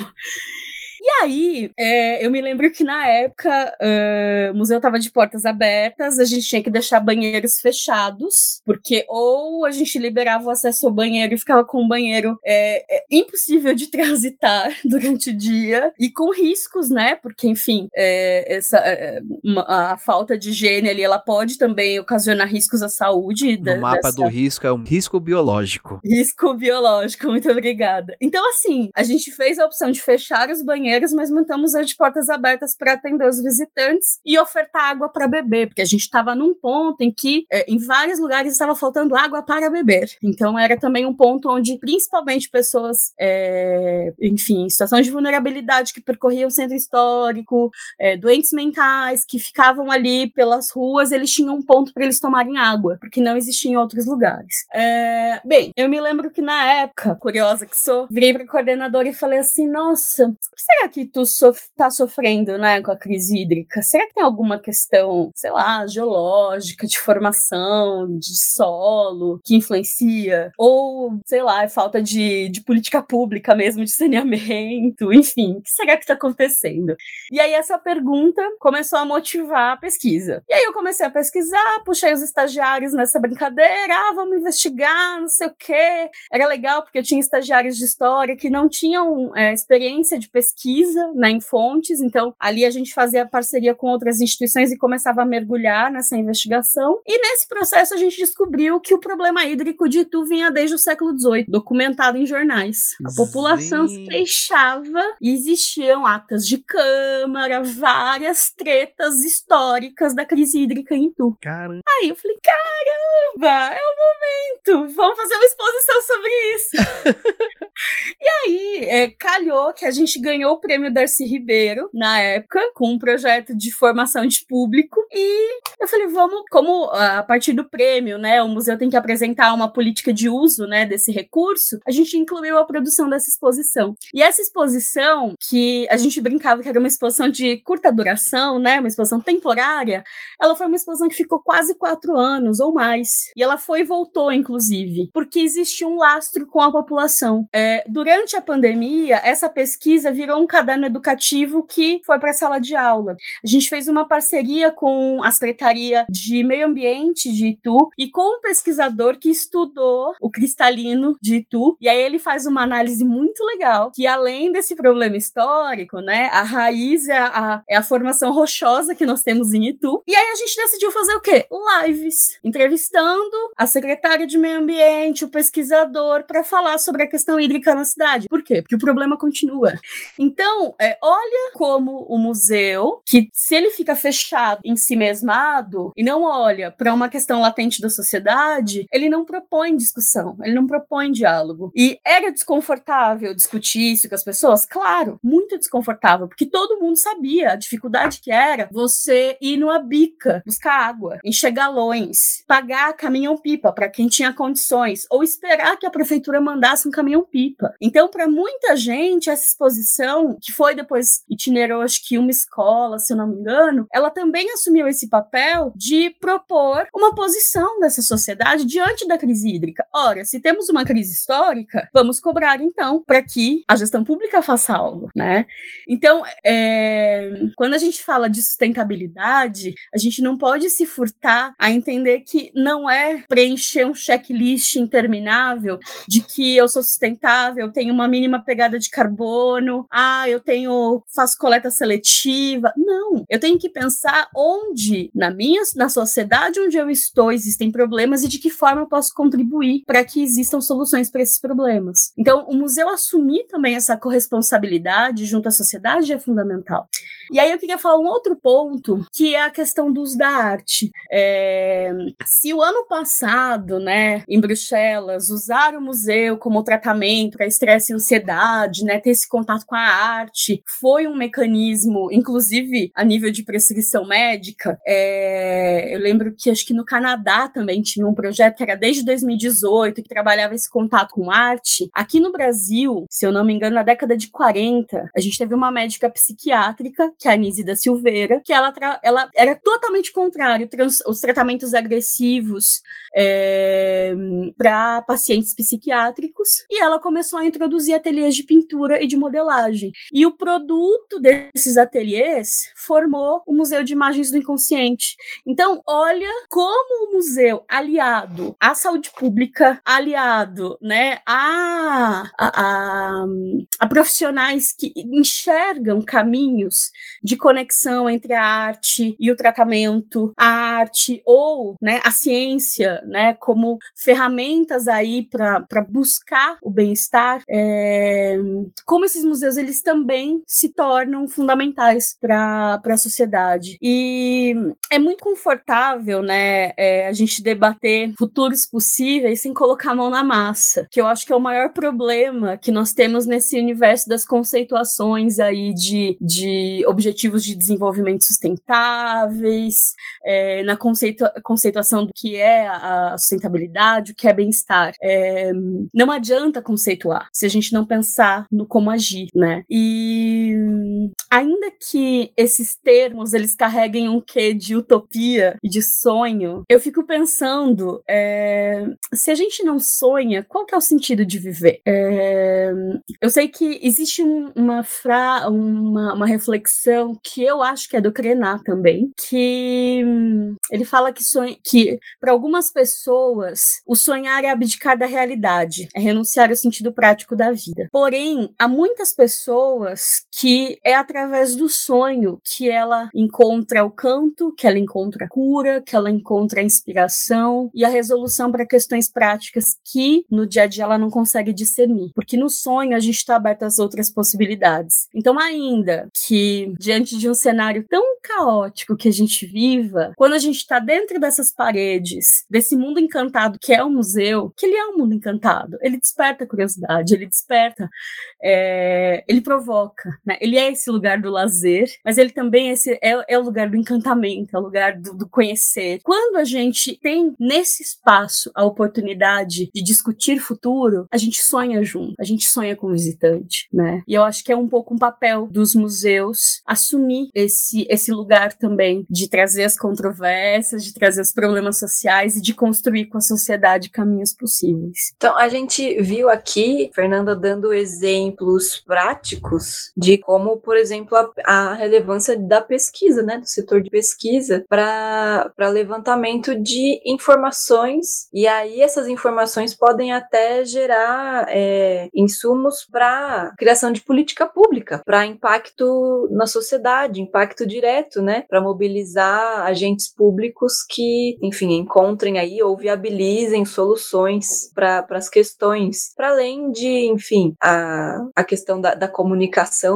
E aí, é, eu me lembro que na época é, o museu estava de portas abertas, a gente tinha que deixar banheiros fechados, porque ou a gente liberava o acesso ao banheiro e ficava com o banheiro é, é, impossível de transitar durante o dia, e com riscos, né? Porque, enfim, é, essa, é, a falta de higiene ali, ela pode também ocasionar riscos à saúde. No da- mapa dessa- do risco é um risco biológico. Risco biológico, muito obrigada. Então, assim, a gente fez a opção de fechar os banheiros, mas mantemos as de portas abertas para atender os visitantes e ofertar água para beber, porque a gente estava num ponto em que, eh, em vários lugares, estava faltando água para beber. Então, era também um ponto onde, principalmente, pessoas, eh, enfim, em situações de vulnerabilidade que percorriam o centro histórico, eh, doentes mentais que ficavam ali pelas ruas, eles tinham um ponto para eles tomarem água, porque não existia em outros lugares. É, bem, eu me lembro que na época, curiosa que sou, virei para coordenadora e falei assim: nossa, o que será que tu sof tá sofrendo, né, com a crise hídrica? Será que tem alguma questão, sei lá, geológica, de formação, de solo, que influencia? Ou, sei lá, é falta de, de política pública mesmo, de saneamento, enfim, o que será que tá acontecendo? E aí essa pergunta começou a motivar a pesquisa. E aí eu comecei a pesquisar, puxei os estagiários nessa brincadeira, ah, vamos investigar, não sei o quê. Era legal porque eu tinha estagiários de história que não tinham é, experiência de pesquisa pesquisa né, em fontes, então ali a gente fazia parceria com outras instituições e começava a mergulhar nessa investigação. E nesse processo a gente descobriu que o problema hídrico de Itu vinha desde o século XVIII, documentado em jornais. A população se queixava e existiam atas de câmara, várias tretas históricas da crise hídrica em Itu. Caramba. Aí eu falei, caramba, é o momento, vamos fazer uma exposição sobre isso. e aí, é, calhou que a gente ganhou prêmio Darcy Ribeiro, na época, com um projeto de formação de público, e eu falei, vamos, como a partir do prêmio, né, o museu tem que apresentar uma política de uso, né, desse recurso, a gente incluiu a produção dessa exposição. E essa exposição, que a gente brincava que era uma exposição de curta duração, né, uma exposição temporária, ela foi uma exposição que ficou quase quatro anos ou mais. E ela foi e voltou, inclusive, porque existia um lastro com a população. É, durante a pandemia, essa pesquisa virou um caderno educativo que foi para a sala de aula. A gente fez uma parceria com a Secretaria de Meio Ambiente de Itu e com um pesquisador que estudou o cristalino de Itu. E aí ele faz uma análise muito legal, que além desse problema histórico, né, a raiz é a, é a formação rochosa que nós temos em Itu. E aí a gente decidiu fazer o quê? Lives, entrevistando a secretária de Meio Ambiente, o pesquisador, para falar sobre a questão hídrica na cidade. Por quê? Porque o problema continua. Então, é, olha como o museu, que se ele fica fechado em si mesmado e não olha para uma questão latente da sociedade, ele não propõe discussão, ele não propõe diálogo. E era desconfortável discutir isso com as pessoas? Claro, muito desconfortável, porque todo mundo sabia a dificuldade que era você ir numa bica buscar água, encher galões, pagar caminhão-pipa para quem tinha condições, ou esperar que a prefeitura mandasse um caminhão-pipa. Então, para muita gente, essa exposição, que foi depois itinerou, acho que uma escola, se eu não me engano, ela também assumiu esse papel de propor uma posição dessa sociedade diante da crise hídrica. Ora, se temos uma crise histórica, vamos cobrar então para que a gestão pública faça algo, né? Então, é, quando a gente fala de sustentabilidade, a gente não pode se furtar a entender que não é preencher um checklist interminável de que eu sou sustentável, tenho uma mínima pegada de carbono, ah, eu tenho faço coleta seletiva. Não, eu tenho que pensar onde na minha na sociedade onde eu estou existem problemas e de que forma eu posso contribuir para que existam soluções para esses problemas. Então, o museu assumir também essa corresponsabilidade junto à sociedade é fundamental. E aí eu queria falar um outro ponto, que é a questão do uso da arte. É, se o ano passado, né, em Bruxelas, usar o museu como tratamento para estresse e ansiedade, né, ter esse contato com a arte, foi um mecanismo, inclusive a nível de prescrição médica. É, eu lembro que acho que no Canadá também tinha um projeto que era desde 2018 que trabalhava esse contato com arte. Aqui no Brasil, se eu não me engano, na década de 40, a gente teve uma médica psiquiátrica que é a Anise da Silveira, que ela, ela era totalmente contrário os tratamentos agressivos é, para pacientes psiquiátricos, e ela começou a introduzir ateliês de pintura e de modelagem. E o produto desses ateliês formou o Museu de Imagens do Inconsciente. Então, olha como o museu, aliado à saúde pública, aliado né, a, a, a, profissionais que enxergam caminhos de conexão entre a arte e o tratamento, a arte ou né, a ciência, né, como ferramentas aí para buscar o bem-estar, é, como esses museus eles também se tornam fundamentais para a sociedade. E é muito confortável, né, é, a gente debater futuros possíveis sem colocar a mão na massa, que eu acho que é o maior problema que nós temos nesse universo das conceituações aí de, de objetivos de desenvolvimento sustentáveis, é, na conceitua conceituação do que é a sustentabilidade, o que é bem-estar. É, não adianta conceituar se a gente não pensar no como agir, né? E ainda que esses termos eles carreguem um quê de utopia e de sonho, eu fico pensando é, se a gente não sonha, qual que é o sentido de viver? É, eu sei que existe uma, fra, uma, uma reflexão que eu acho que é do Krená também, que ele fala que sonha, que para algumas pessoas o sonhar é abdicar da realidade, é renunciar ao sentido prático da vida. Porém, há muitas pessoas que é através do sonho que ela encontra o canto, que ela encontra a cura, que ela encontra a inspiração e a resolução para questões práticas que no dia a dia ela não consegue discernir. Porque no sonho a gente está aberto às outras possibilidades. Então, ainda que diante de um cenário tão caótico que a gente viva, quando a gente está dentro dessas paredes, desse mundo encantado que é o museu, que ele é um mundo encantado, ele desperta curiosidade, ele desperta, é, ele provoca, né? Ele é esse lugar do lazer, mas ele também é, esse, é, é o lugar do encantamento, é o lugar do, do conhecer. Quando a gente tem nesse espaço a oportunidade de discutir futuro, a gente sonha junto, a gente sonha com o visitante, né? E eu acho que é um pouco um papel dos museus assumir esse, esse lugar também de trazer as controvérsias, de trazer os problemas sociais e de construir com a sociedade caminhos possíveis. Então, a gente viu aqui, Fernanda, dando exemplos práticos de como, por exemplo, a, a relevância da pesquisa, né, do setor de pesquisa, para levantamento de informações, e aí essas informações podem até gerar é, insumos para criação de política pública, para impacto na sociedade, impacto direto, né, para mobilizar agentes públicos que, enfim, encontrem aí ou viabilizem soluções para as questões, para além de, enfim, a, a questão da, da comunicação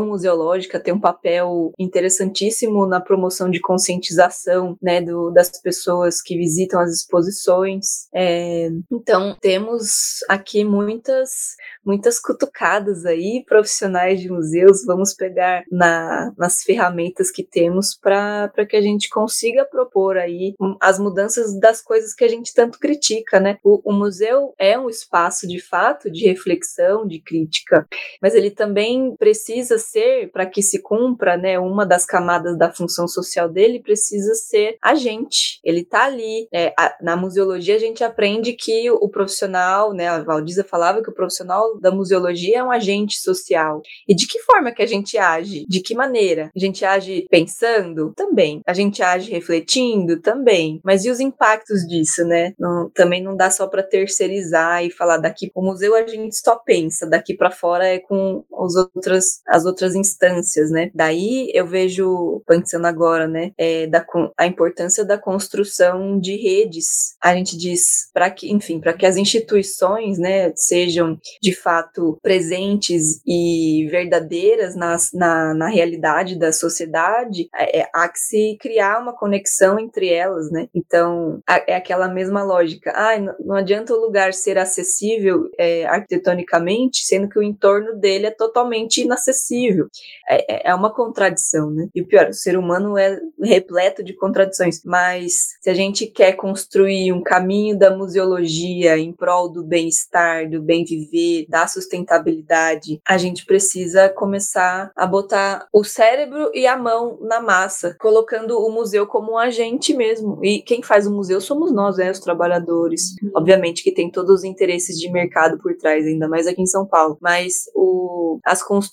museológica tem um papel interessantíssimo na promoção de conscientização, né, do, das pessoas que visitam as exposições. É, então, temos aqui muitas, muitas cutucadas aí, profissionais de museus, vamos pegar na, nas ferramentas que temos para que a gente consiga propor aí as mudanças das coisas que a gente tanto critica, né? O, o museu é um espaço de fato de reflexão, de crítica, mas ele também precisa ser, para que se cumpra, né, uma das camadas da função social dele, precisa ser agente. Ele está ali. É, a, na museologia a gente aprende que o, profissional, né, a Valdiza falava que o profissional da museologia é um agente social. E de que forma que a gente age? De que maneira? A gente age pensando? Também. A gente age refletindo? Também. Mas e os impactos disso, né? Não, também não dá só para terceirizar e falar daqui o museu a gente só pensa, daqui para fora é com os outras, as outras instâncias, né? Daí eu vejo, pensando agora, né, é, da, a importância da construção de redes. A gente diz para que, enfim, para que as instituições, né, sejam de fato presentes e verdadeiras nas, na, na realidade da sociedade, é, é, há que se criar uma conexão entre elas, né? Então, é aquela mesma lógica. Ah, não adianta o lugar ser acessível é, arquitetonicamente, sendo que o entorno dele é totalmente inacessível. É, é, é uma contradição, né? E o pior, o ser humano é repleto de contradições, mas se a gente quer construir um caminho da museologia em prol do bem-estar, do bem viver, da sustentabilidade, a gente precisa começar a botar o cérebro e a mão na massa, colocando o museu como um agente mesmo. E quem faz o museu somos nós, né, os trabalhadores. Uhum. Obviamente que tem todos os interesses de mercado por trás, ainda mais aqui em São Paulo. Mas o, as construções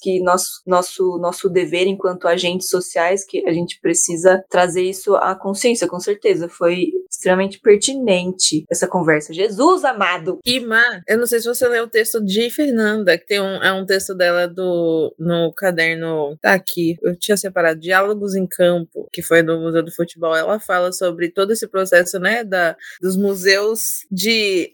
que nosso, nosso, nosso dever enquanto agentes sociais, que a gente precisa trazer isso à consciência, com certeza. Foi extremamente pertinente essa conversa. Jesus amado! E, Má, eu não sei se você leu o texto de Fernanda, que tem um, é um texto dela do, no caderno. Tá aqui, eu tinha separado Diálogos em Campo, que foi no Museu do Futebol. Ela fala sobre todo esse processo, né, da, dos museus de.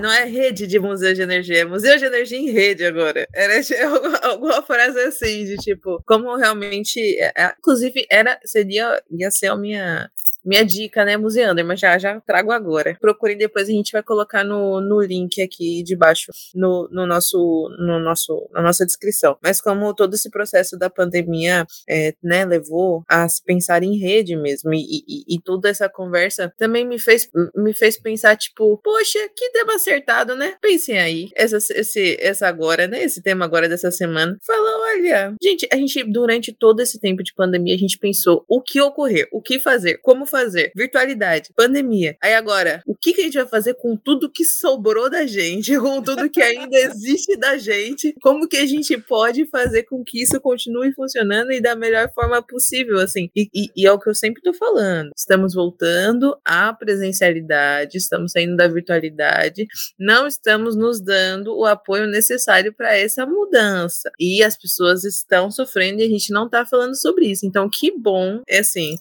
Não é rede de museus de energia, é museu de energia em rede agora. Era alguma frase assim, de tipo, como realmente. É, é, inclusive, era, seria, ia ser a minha minha dica, né, Museander, mas já, já trago agora. Procurem depois, a gente vai colocar no, no link aqui de baixo, no, no nosso, no nosso, na nossa descrição. Mas como todo esse processo da pandemia, é, né, levou a se pensar em rede mesmo, e, e, e toda essa conversa também me fez, me fez pensar, tipo, poxa, que tema acertado, né? Pensem aí, essa, esse, essa agora, né, esse tema agora dessa semana. Falou, olha, gente, a gente, durante todo esse tempo de pandemia, a gente pensou o que ocorrer, o que fazer, como fazer, virtualidade, pandemia. Aí agora, o que, que a gente vai fazer com tudo que sobrou da gente, com tudo que ainda existe da gente? Como que a gente pode fazer com que isso continue funcionando e da melhor forma possível, assim? E, e, e é o que eu sempre tô falando. Estamos voltando à presencialidade, estamos saindo da virtualidade, não estamos nos dando o apoio necessário para essa mudança. E as pessoas estão sofrendo e a gente não tá falando sobre isso. Então, que bom, é assim,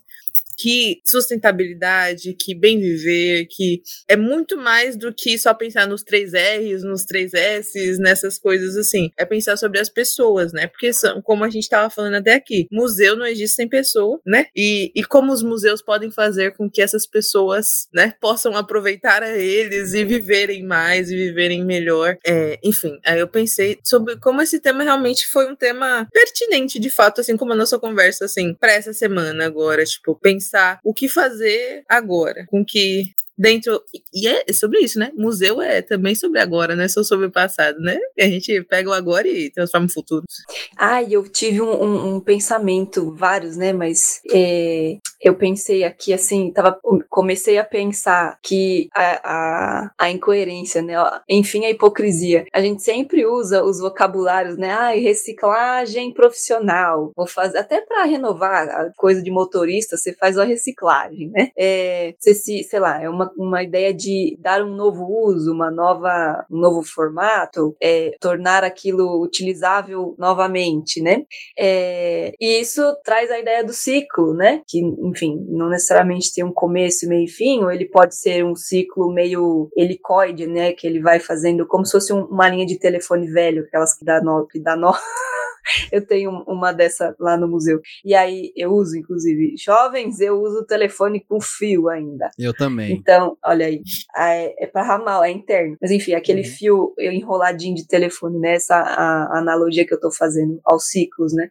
que sustentabilidade, que bem viver, que é muito mais do que só pensar nos três R's, nos três S's, nessas coisas assim. É pensar sobre as pessoas, né? Porque são, como a gente estava falando até aqui, museu não existe sem pessoa, né? E, e como os museus podem fazer com que essas pessoas, né, possam aproveitar a eles e viverem mais e viverem melhor. É, enfim, aí eu pensei sobre como esse tema realmente foi um tema pertinente, de fato, assim como a nossa conversa, assim, para essa semana agora, tipo, pensar pensar o que fazer agora, com que dentro. E é sobre isso, né? Museu é também sobre agora, né? Só sobre o passado, né? A gente pega o agora e transforma o futuro. Ah, eu tive um, um, um pensamento, vários, né? Mas é, eu pensei aqui, assim, tava, comecei a pensar que a, a, a incoerência, né? Enfim, a hipocrisia. A gente sempre usa os vocabulários, né? Ah, reciclagem profissional. Vou fazer, até para renovar a coisa de motorista, você faz a reciclagem, né? É, você se, sei lá, é uma uma, uma ideia de dar um novo uso, uma nova, um novo formato, é, tornar aquilo utilizável novamente, né? É, e isso traz a ideia do ciclo, né? Que, enfim, não necessariamente tem um começo, meio e fim, ou ele pode ser um ciclo meio helicoide, né? Que ele vai fazendo como se fosse um, uma linha de telefone velho, aquelas que dá nó, que dá nó eu tenho uma dessa lá no museu. E aí eu uso, inclusive, jovens, eu uso o telefone com fio ainda. Eu também. Então, olha aí, é, é para ramal, é interno. Mas enfim, aquele uhum. fio enroladinho de telefone, né? Essa a, a analogia que eu tô fazendo aos ciclos, né?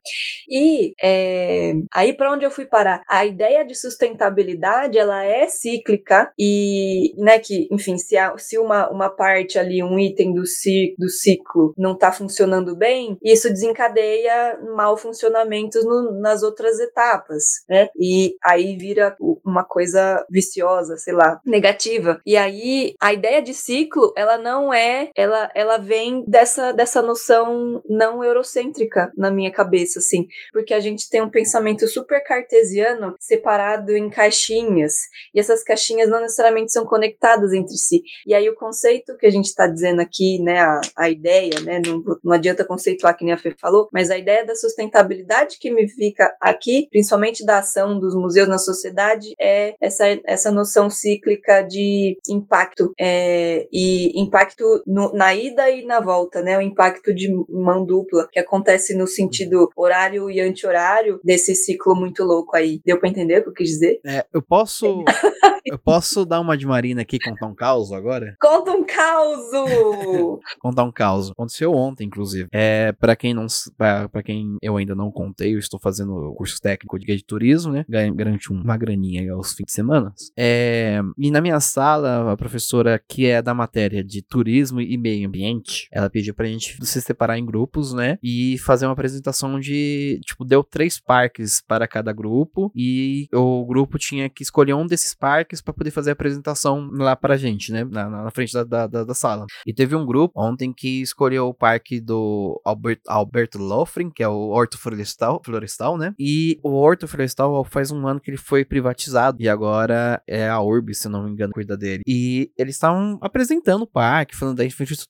E é, aí para onde eu fui parar? A ideia de sustentabilidade, ela é cíclica e, né, que, enfim, se, a, se uma, uma parte ali, um item do, ci, do ciclo não tá funcionando bem, isso desencadeia desencadeia mal funcionamentos no, nas outras etapas, né? E aí vira uma coisa viciosa, sei lá, negativa. E aí a ideia de ciclo, ela não é, ela, ela vem dessa, dessa noção não eurocêntrica na minha cabeça, assim, porque a gente tem um pensamento super cartesiano separado em caixinhas, e essas caixinhas não necessariamente são conectadas entre si. E aí o conceito que a gente está dizendo aqui, né, a, a ideia, né, não, não adianta conceituar que nem a Fê falou, mas a ideia da sustentabilidade que me fica aqui, principalmente da ação dos museus na sociedade, é essa, essa noção cíclica de impacto é, e impacto no, na ida e na volta, né? O impacto de mão dupla que acontece no sentido horário e anti-horário desse ciclo muito louco aí. Deu para entender o que eu quis dizer? É, eu posso eu posso dar uma de Marina aqui e contar um caos agora? Conta um caos! contar um caos. Aconteceu ontem, inclusive. É, para quem não para quem eu ainda não contei, eu estou fazendo curso técnico de guia de turismo, né? Garante uma graninha aos fins de semana. É, e na minha sala, a professora que é da matéria de turismo e meio ambiente, ela pediu pra gente se separar em grupos, né? E fazer uma apresentação de, tipo, deu três parques para cada grupo e o grupo tinha que escolher um desses parques para poder fazer a apresentação lá pra gente, né? Na, na frente da, da, da, sala. E teve um grupo ontem que escolheu o parque do Albert, Lofrin, que é o Horto Florestal, Florestal, né? E o Horto Florestal faz um ano que ele foi privatizado e agora é a Urb, se não me engano, cuida dele. E eles estavam apresentando o parque, falando da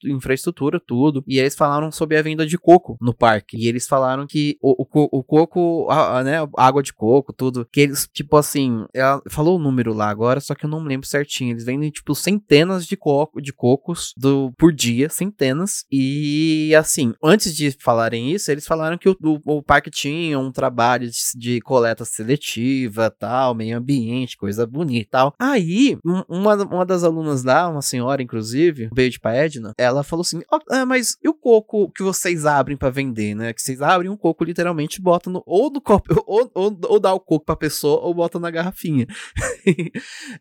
infraestrutura, tudo. E eles falaram sobre a venda de coco no parque. E eles falaram que o, o, o coco, a, a, né, água de coco, tudo, que eles, tipo assim, ela falou o número lá agora só que eu não lembro certinho. Eles vendem, tipo, centenas de, coco, de cocos do, por dia, centenas. E, assim, antes de falarem isso, eles falaram que o, o, o parque tinha um trabalho de, de, coleta seletiva, tal, meio ambiente, coisa bonita tal. Aí, uma, uma das alunas lá, uma senhora, inclusive, veio de Edna, ela falou assim: oh, ah, mas e o coco que vocês abrem para vender, né? Que vocês abrem um coco, literalmente, botam no, ou no copo, ou, ou, ou dá o coco pra pessoa, ou bota na garrafinha.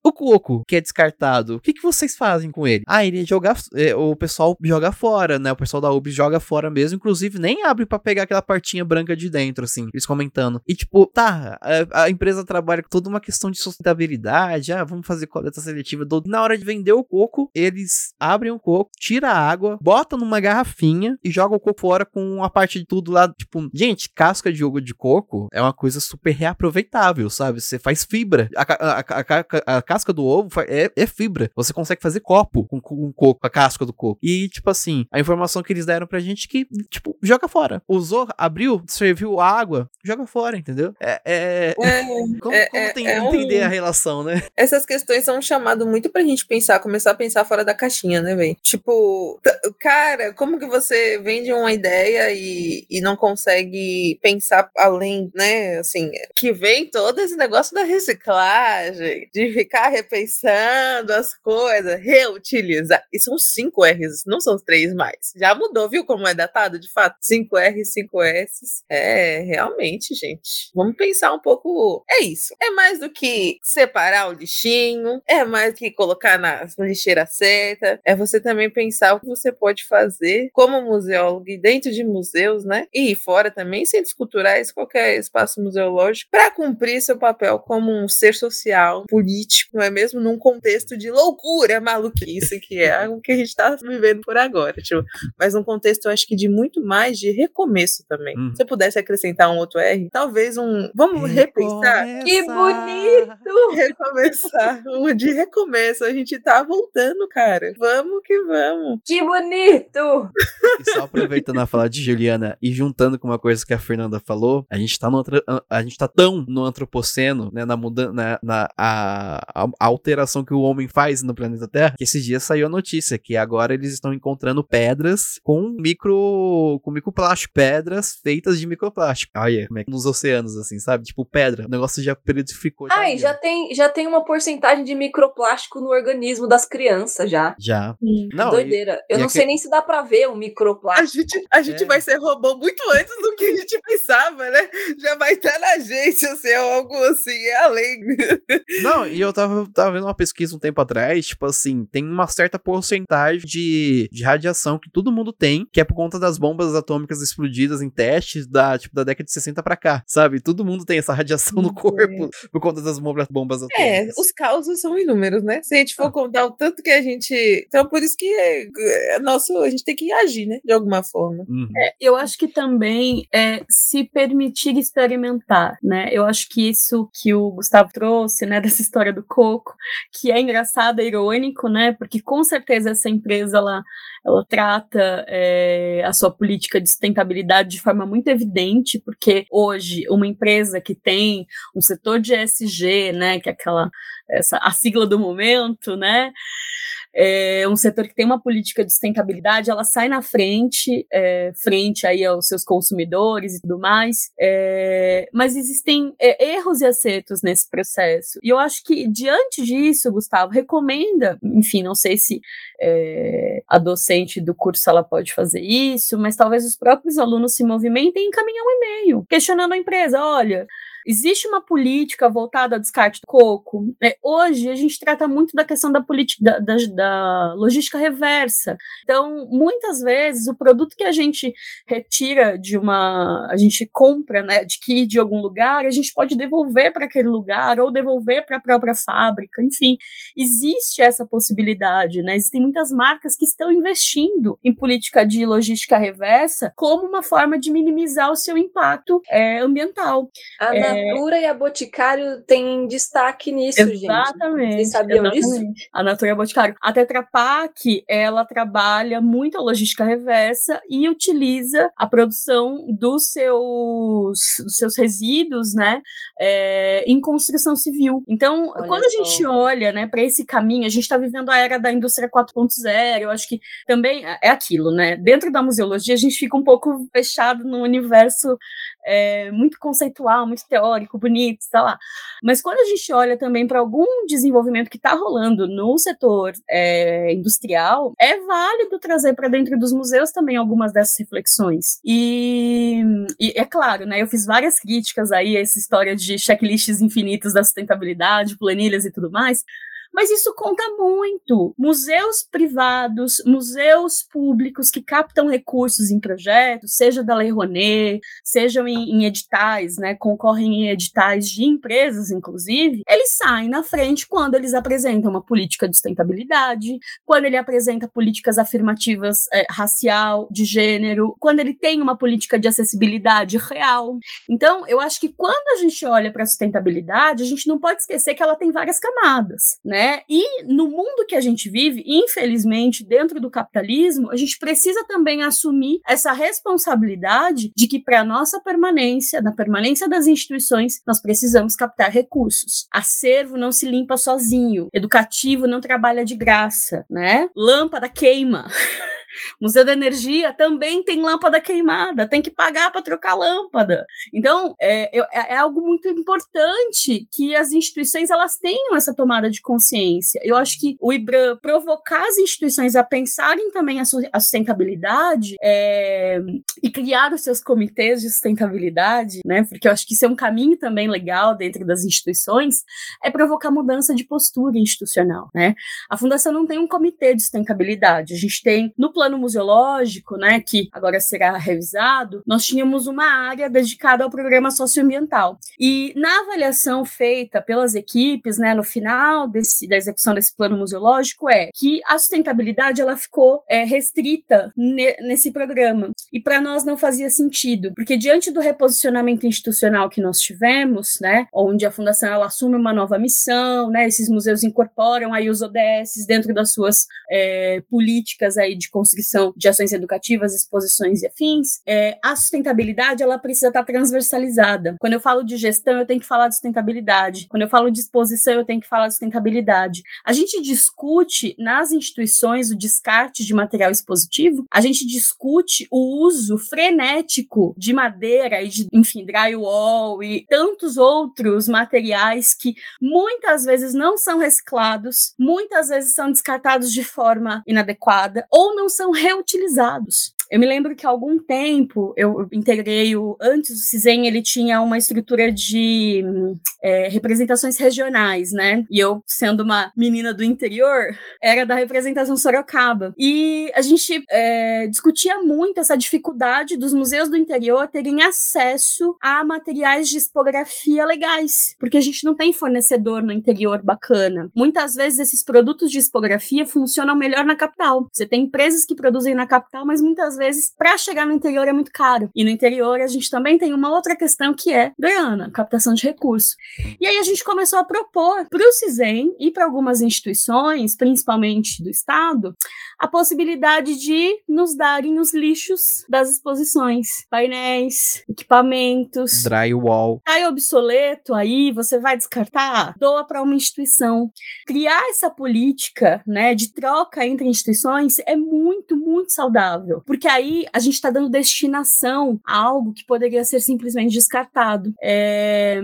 o coco que é descartado, o que, que vocês fazem com ele? Ah, ele é jogar, é, o pessoal joga fora, né? O pessoal da UB joga fora mesmo, inclusive nem abre para pegar aquela partinha branca de dentro, assim, eles comentando. E tipo, tá, a, a, empresa trabalha com toda uma questão de sustentabilidade, ah, vamos fazer coleta seletiva. Na hora de vender o coco, eles abrem o coco, tira a água, bota numa garrafinha e joga o coco fora com a parte de tudo lá, tipo, gente, casca de ovo de coco é uma coisa super reaproveitável, sabe? Você faz fibra. A, a, a, a casca do ovo é, é, fibra. Você consegue fazer copo com, com, coco, a casca do coco. E, tipo assim, a informação que eles deram pra gente é que, tipo, joga fora. Usou, abriu, serviu água, joga fora, entendeu? É. é, é como, é, como tem, é entender um... a relação, né? Essas questões são um chamado muito pra gente pensar, começar a pensar fora da caixinha, né, velho? Tipo, cara, como que você vende uma ideia e, e não consegue pensar além, né? Assim, que vem todo esse negócio da reciclagem, de ficar repensando as coisas, reutilizar. E são cinco R's, não são três mais. Já mudou, viu como é datado, de fato? 5 R, 5 S. É, realmente, gente. Vamos pensar um pouco. É isso. É mais do que separar o lixinho, é mais do que colocar na lixeira certa. É você também pensar o que você pode fazer como museólogo e dentro de museus, né? E fora também, centros culturais, qualquer espaço museológico, para cumprir seu papel como um ser social, político, não é mesmo? Num contexto de loucura, maluquice, que é o que a gente está vivendo por agora. Tipo, mas num contexto, eu acho que de muito mais de recomeço também. Hum. Se eu pudesse acrescentar um outro R, talvez um. Vamos repensar. Que bonito! Recomeçar. Um de recomeço. A gente tá voltando, cara. Vamos que vamos. Que bonito! E só aproveitando a fala de Juliana e juntando com uma coisa que a Fernanda falou, a gente tá no, a gente tá tão no antropoceno, né, na mudança, na, na a, a, alteração que o homem faz no planeta Terra, que esses dias saiu a notícia que agora eles estão encontrando pedras com micro com microplástico, pedras feitas de microplástico. Olha, como é que nos oceanos assim, sabe? Tipo pedra, o negócio já periodificou. Ai, já tem já tem uma porcentagem de microplástico no organismo das crianças já. Já. Hum, não, doideira. E, Eu e não sei nem se dá para ver o microplástico. A gente a gente é. vai ser robô muito antes do que a gente pensava, né? Já vai estar na gente, assim, algo assim, é além. Não, e eu tava, tava vendo uma pesquisa um tempo atrás, tipo assim, tem uma certa porcentagem de, de radiação que todo mundo tem, que é por conta das bombas atômicas explodidas em testes da, tipo, da década de 60 para cá, sabe? Todo mundo tem essa radiação no corpo por conta das bombas, bombas atômicas. É, os causos são inúmeros, né? Se a gente for ah. contar o tanto que a gente. Então, por isso que é, é nosso, a gente tem que agir, né? De alguma forma. Uhum. É, eu acho que também é se permitir experimentar, né? Eu acho que isso que o Gustavo trouxe, né, dessa história do coco, que é engraçado, é irônico, né? Porque com certeza essa empresa ela, ela trata é, a sua política de sustentabilidade de forma muito evidente, porque hoje uma empresa que tem um setor de ESG, né, que é aquela essa a sigla do momento, né? É um setor que tem uma política de sustentabilidade, ela sai na frente, é, frente aí aos seus consumidores e tudo mais, é, mas existem é, erros e acertos nesse processo. E eu acho que, diante disso, Gustavo, recomenda, enfim, não sei se é, a docente do curso ela pode fazer isso, mas talvez os próprios alunos se movimentem e encaminhar um e-mail, questionando a empresa, olha, Existe uma política voltada ao descarte do coco. É, hoje a gente trata muito da questão da política da, da, da, logística reversa. Então, muitas vezes o produto que a gente retira de uma, a gente compra, né, adquire de algum lugar, a gente pode devolver para aquele lugar ou devolver para a própria fábrica. Enfim, existe essa possibilidade, né? Existem muitas marcas que estão investindo em política de logística reversa como uma forma de minimizar o seu impacto é, ambiental. Ana, Natura e a Boticário têm destaque nisso, gente. Exatamente. Vocês sabiam disso? exatamente. A Natura e a Boticário. A Tetra Pak, ela trabalha muito a logística reversa e utiliza a produção dos seus, dos seus resíduos, né, é, em construção civil. Então, Olha quando a só. gente olha, né, para esse caminho, a gente está vivendo a era da indústria 4.0. Eu acho que também é aquilo, né? Dentro da museologia, a gente fica um pouco fechado no universo é, muito conceitual, muito teórico, bonito, sei lá. Mas quando a gente olha também para algum desenvolvimento que está rolando no setor é, industrial, é válido trazer para dentro dos museus também algumas dessas reflexões. E, e é claro, né? Eu fiz várias críticas aí a essa história de checklists infinitos da sustentabilidade, planilhas e tudo mais. Mas isso conta muito. Museus privados, museus públicos que captam recursos em projetos, seja da Lei Rouanet, sejam em, em editais, né, concorrem em editais de empresas, inclusive, eles saem na frente quando eles apresentam uma política de sustentabilidade, quando ele apresenta políticas afirmativas eh, racial, de gênero, quando ele tem uma política de acessibilidade real. Então, eu acho que quando a gente olha para a sustentabilidade, a gente não pode esquecer que ela tem várias camadas, né? E no mundo que a gente vive, infelizmente, dentro do capitalismo, a gente precisa também assumir essa responsabilidade de que para nossa permanência, na permanência das instituições, nós precisamos captar recursos. Acervo não se limpa sozinho, educativo não trabalha de graça, né? Lâmpada queima. Museu da Energia também tem lâmpada queimada, tem que pagar para trocar lâmpada. Então, é, é- é algo muito importante que as instituições elas tenham essa tomada de consciência. Eu acho que o IBRAM provocar as instituições a pensarem também a sustentabilidade é, e criar os seus comitês de sustentabilidade, né? Porque eu acho que isso é um caminho também legal dentro das instituições, é provocar mudança de postura institucional, né? A fundação não tem um comitê de sustentabilidade. A gente tem no plano museológico, né, que agora será revisado, nós tínhamos uma área dedicada ao programa socioambiental. E na avaliação feita pelas equipes, né, no final desse, da execução desse plano museológico é que a sustentabilidade ela ficou é, restrita ne- nesse programa. E para nós não fazia sentido, porque diante do reposicionamento institucional que nós tivemos, né, onde a fundação ela assume uma nova missão, né, esses museus incorporam aí os ODS dentro das suas é, políticas aí de construção de ações educativas, exposições e afins, é, a sustentabilidade ela precisa estar transversalizada. Quando eu falo de gestão, eu tenho que falar de sustentabilidade. Quando eu falo de exposição, eu tenho que falar de sustentabilidade. A gente discute nas instituições o descarte de material expositivo, a gente discute o uso frenético de madeira e de, enfim, drywall e tantos outros materiais que muitas vezes não são reciclados, muitas vezes são descartados de forma inadequada ou não são reutilizados. Eu me lembro que há algum tempo eu integrei o. Antes o CISEM ele tinha uma estrutura de é, representações regionais, né? E eu, sendo uma menina do interior, era da representação Sorocaba. E a gente é, discutia muito essa dificuldade dos museus do interior terem acesso a materiais de expografia legais, porque a gente não tem fornecedor no interior bacana. Muitas vezes esses produtos de expografia funcionam melhor na capital. Você tem empresas que produzem na capital, mas muitas vezes para chegar no interior é muito caro. E no interior a gente também tem uma outra questão que é grana, captação de recursos. E aí a gente começou a propor para o CISEM e para algumas instituições, principalmente do Estado, a possibilidade de nos darem os lixos das exposições, painéis, equipamentos. Drywall. Tá obsoleto aí, você vai descartar? Doa para uma instituição. Criar essa política, né, de troca entre instituições é muito, muito saudável, porque aí a gente está dando destinação a algo que poderia ser simplesmente descartado. É,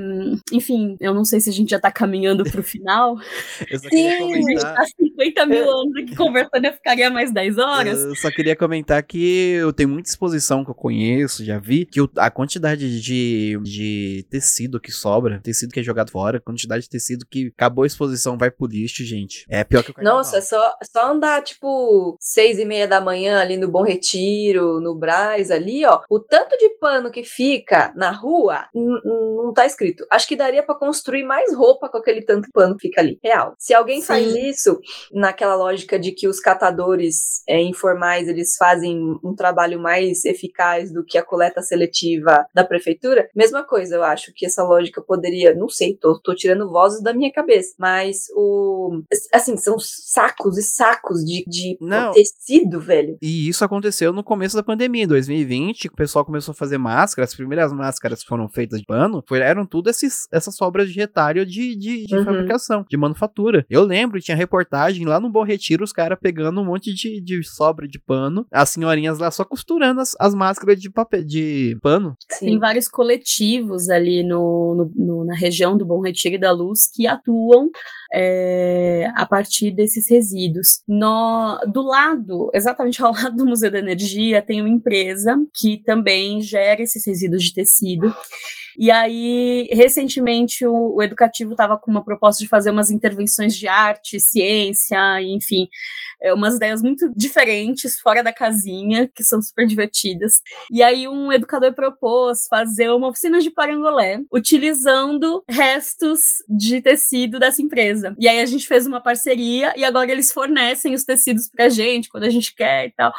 Enfim, eu não sei se a gente já está caminhando para o final. Eu só Sim, queria A gente comentar. está 50 mil anos aqui conversando, eu ficaria mais 10 horas. Eu só queria comentar que eu tenho muita exposição que eu conheço, já vi, que a quantidade de, de tecido que sobra, tecido que é jogado fora, a quantidade de tecido que acabou a exposição vai pro lixo, gente. É pior que o carnaval. Nossa, é só, só andar, tipo, seis e meia da manhã ali no Bom Retiro Retiro, no Braz ali, ó, o tanto de pano que fica na rua, não tá escrito. Acho que daria para construir mais roupa com aquele tanto de pano que fica ali. Real. Se alguém Sim. faz isso, naquela lógica de que os catadores é, informais, eles fazem um trabalho mais eficaz do que a coleta seletiva da prefeitura, mesma coisa, eu acho que essa lógica poderia, não sei, tô, tô tirando vozes da minha cabeça, mas o, assim, são sacos e sacos de, de tecido, velho. E isso aconteceu no começo da pandemia, em 2020, o pessoal começou a fazer máscaras, as primeiras máscaras foram feitas de pano, foi, eram tudo esses, essas sobras de retalho de, de, de uhum. fabricação, de manufatura. Eu lembro, tinha reportagem lá no Bom Retiro, os caras pegando um monte de, de sobra de pano, as senhorinhas lá só costurando as, as máscaras de papel, de pano. Sim. Tem vários coletivos ali no, no, no, na região do Bom Retiro e da Luz que atuam é, a partir desses resíduos. No, do lado, exatamente ao lado do Museu da Energia, tem uma empresa que também gera esses resíduos de tecido. E aí, recentemente, o, o Educativo estava com uma proposta de fazer umas intervenções de arte, ciência, enfim, é, umas ideias muito diferentes, fora da casinha, que são super divertidas. E aí, um educador propôs fazer uma oficina de parangolé, utilizando restos de tecido dessa empresa. E aí, a gente fez uma parceria e agora eles fornecem os tecidos pra gente quando a gente quer e tal.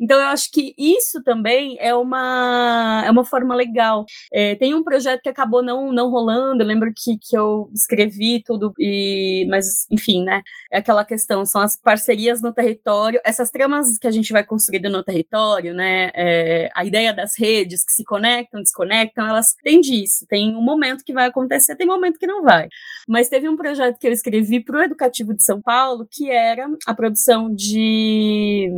Então, eu acho que isso também é uma, é uma forma legal. É, tem um projeto projeto que acabou não, não rolando. Eu lembro que, que eu escrevi tudo, e, mas enfim, né? É aquela questão, são as parcerias no território, essas tramas que a gente vai construindo no território, né? É, a ideia das redes que se conectam, desconectam, elas têm disso. Tem um momento que vai acontecer, tem um momento que não vai. Mas teve um projeto que eu escrevi para o Educativo de São Paulo, que era a produção de,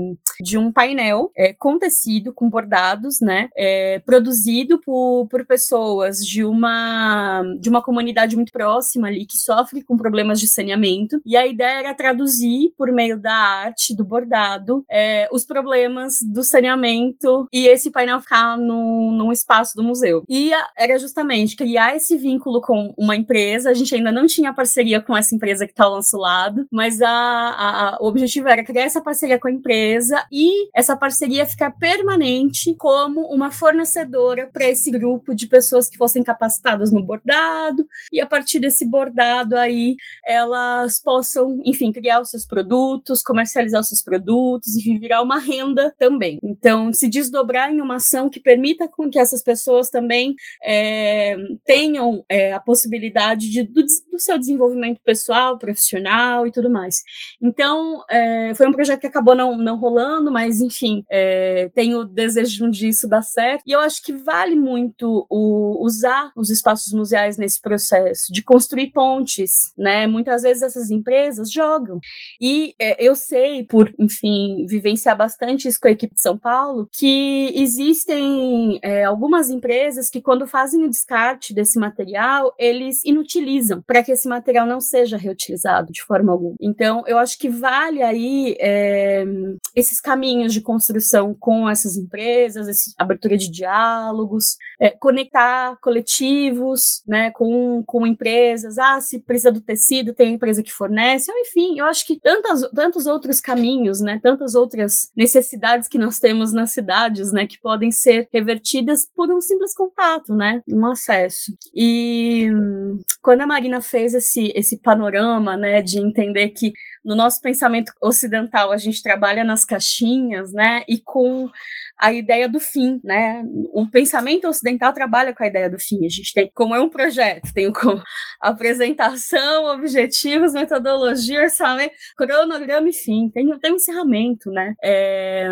de um painel é, com tecido, com bordados, né? É, produzido por, por pessoas de uma de uma comunidade muito próxima ali que sofre com problemas de saneamento. E a ideia era traduzir por meio da arte do bordado é, os problemas do saneamento e esse painel ficar no, num espaço do museu. E a, era justamente criar esse vínculo com uma empresa. A gente ainda não tinha parceria com essa empresa que está ao nosso lado mas a, a, o objetivo era criar essa parceria com a empresa e essa parceria ficar permanente como uma fornecedora para esse grupo de pessoas que fossem capacitadas no bordado, e a partir desse bordado aí elas possam, enfim, criar os seus produtos, comercializar os seus produtos e virar uma renda também. Então, se desdobrar em uma ação que permita com que essas pessoas também é, tenham é, a possibilidade de, do, do, seu desenvolvimento pessoal, profissional e tudo mais. Então, é, foi um projeto que acabou não, não rolando, mas enfim, é, tenho o desejo disso dar certo. E eu acho que vale muito o, usar os espaços museais nesse processo, de construir pontes, né? Muitas vezes essas empresas jogam. E é, eu sei, por, enfim, vivenciar bastante isso com a equipe de São Paulo, que existem é, algumas empresas que, quando fazem o descarte desse material, eles inutilizam para que esse material não seja reutilizado de forma alguma. Então, eu acho que vale aí é, esses caminhos de construção com essas empresas, essa abertura de diálogos, é, conectar coletivos, né, com, com empresas, ah, se precisa do tecido, tem empresa que fornece, enfim, eu acho que tantas, tantos outros caminhos, né, tantas outras necessidades que nós temos nas cidades, né, que podem ser revertidas por um simples contato, né, um acesso. E quando a Marina fez esse, esse panorama, né, de entender que no nosso pensamento ocidental a gente trabalha nas caixinhas, né, e com a ideia do fim, né? O pensamento ocidental trabalha com a ideia do fim. A gente tem, como é um projeto, tem como apresentação, objetivos, metodologia, orçamento, cronograma e fim. Tem, tem um encerramento, né? É,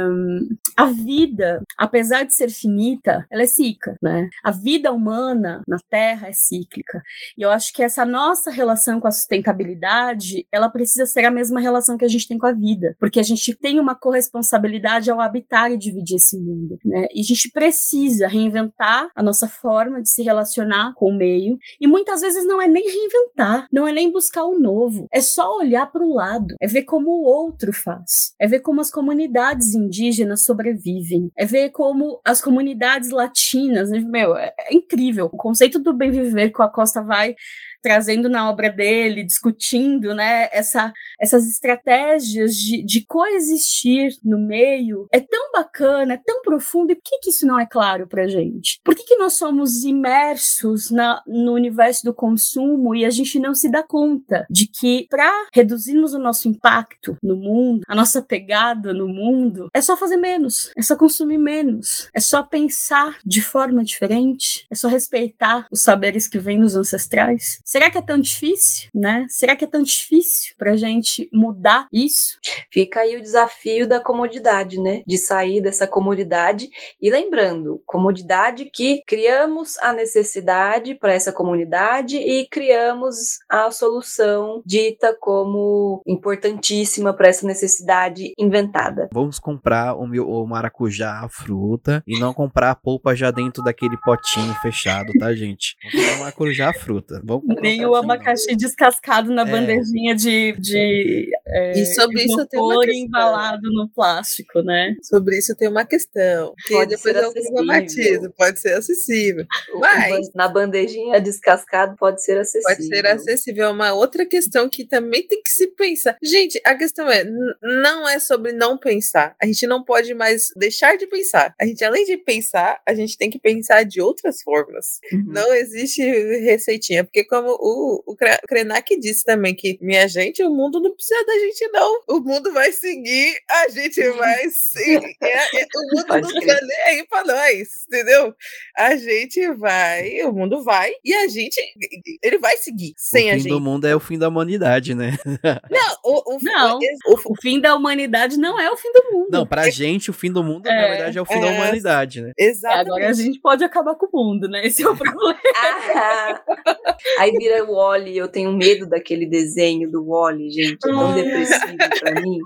a vida, apesar de ser finita, ela é cíclica, né? A vida humana na Terra é cíclica. E eu acho que essa nossa relação com a sustentabilidade, ela precisa ser a mesma relação que a gente tem com a vida, porque a gente tem uma corresponsabilidade ao habitar e dividir esse mundo, né? E a gente precisa reinventar a nossa forma de se relacionar com o meio, e muitas vezes não é nem reinventar, não é nem buscar o novo, é só olhar para o lado, é ver como o outro faz, é ver como as comunidades indígenas sobrevivem. É ver como as comunidades latinas, né, meu, é, é incrível. O conceito do bem viver que a Costa vai trazendo na obra dele, discutindo né, essa, essas estratégias de, de coexistir no meio, é tão bacana, é tão profundo, e por que, que isso não é claro para gente? Por que, que nós somos imersos na, no universo do consumo e a gente não se dá conta de que para reduzirmos o nosso impacto no mundo, a nossa pegada no mundo, é só fazer menos, é só consumir menos, é só pensar de forma diferente, é só respeitar os saberes que vêm dos ancestrais? Será que é tão difícil, né? Será que é tão difícil pra gente mudar isso? Fica aí o desafio da comodidade, né? De sair dessa comodidade e lembrando, comodidade que criamos a necessidade para essa comunidade e criamos a solução dita como importantíssima para essa necessidade inventada. Vamos comprar o, meu, o maracujá, a fruta, e não comprar a polpa já dentro daquele potinho fechado, tá, gente? Vamos comprar o maracujá, a fruta. Vamos nem o abacaxi descascado na é. bandejinha de, de é, e sobre isso tem uma questão. embalado no plástico, né? Sobre isso tem uma questão, que pode depois eu problematizo, pode ser acessível. Mas na bandejinha descascado pode ser acessível. Pode ser acessível, é uma outra questão que também tem que se pensar. Gente, a questão é, não é sobre não pensar. A gente não pode mais deixar de pensar. A gente além de pensar, a gente tem que pensar de outras formas. Uhum. Não existe receitinha, porque como como o, o Krenak disse também, que, minha gente, o mundo não precisa da gente, não. O mundo vai seguir, a gente vai seguir. É, é, o mundo Pode não tá nem aí pra nós, entendeu? A gente vai, o mundo vai, e a gente, ele vai seguir sem a gente. O fim do mundo é o fim da humanidade, né? Não, o, o, não, o, o, fim da humanidade não é o fim do mundo. Não, pra é, gente, o fim do mundo, é, na verdade, é o fim é, da humanidade, né? Exatamente. Agora a gente pode acabar com o mundo, né? Esse é o problema. Ah, aí vira o Wally, eu tenho medo daquele desenho do Wally, gente, é tão depressivo pra mim.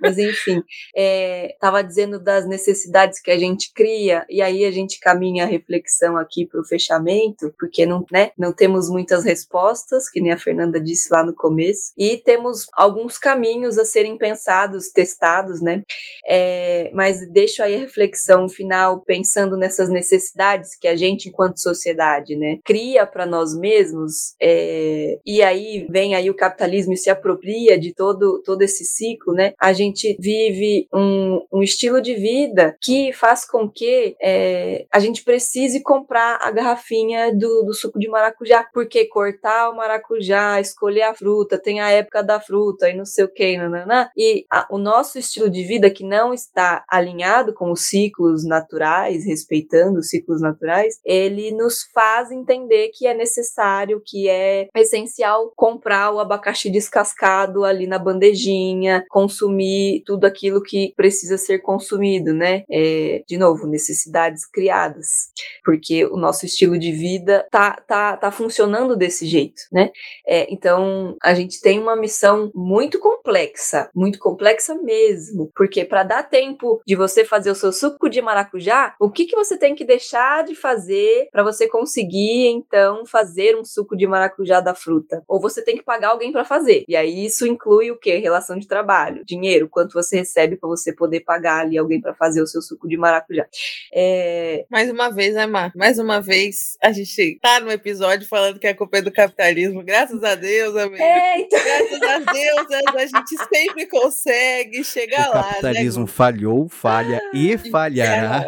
Mas enfim, é, tava dizendo das necessidades que a gente cria, e aí a gente caminha a reflexão aqui para o fechamento, porque não, né, não temos muitas respostas, que nem a Fernanda disse lá no começo, e temos alguns caminhos a serem pensados, testados, né? É, mas deixo aí a reflexão final pensando nessas necessidades que a gente, enquanto sociedade, né, cria para nós mesmos, é, e aí vem aí o capitalismo e se apropria de todo, todo esse ciclo, né? A gente vive um, um estilo de vida que faz com que é, a gente precise comprar a garrafinha do, do suco de maracujá, porque cortar o maracujá, escolher a fruta, tem a época da fruta e não sei o que, nananã, e a, o nosso estilo de vida que não está alinhado com os ciclos naturais, respeitando os ciclos naturais, ele nos faz entender que é necessário, que é essencial comprar o abacaxi descascado ali na bandejinha, consumir tudo aquilo que precisa ser consumido, né? É, de novo, necessidades criadas, porque o nosso estilo de vida tá, tá, tá funcionando desse jeito, né? É, então, a gente tem uma missão muito complexa, muito complexa mesmo, porque para dar tempo de você fazer o seu suco de maracujá, o que, que você tem que deixar de fazer para você conseguir, então, fazer um suco de maracujá da fruta? Ou você tem que pagar alguém para fazer. E aí isso inclui o quê? Relação de trabalho, dinheiro, quanto você recebe para você poder pagar ali alguém para fazer o seu suco de maracujá. É... Mais uma vez, né, Mar? Mais uma vez, a gente tá no episódio falando que a culpa é do capitalismo. Graças a Deus, amigo. É, então... Graças a Deus, a gente sempre consegue chegar o lá. O né, capitalismo né? falhou, falha e falhará.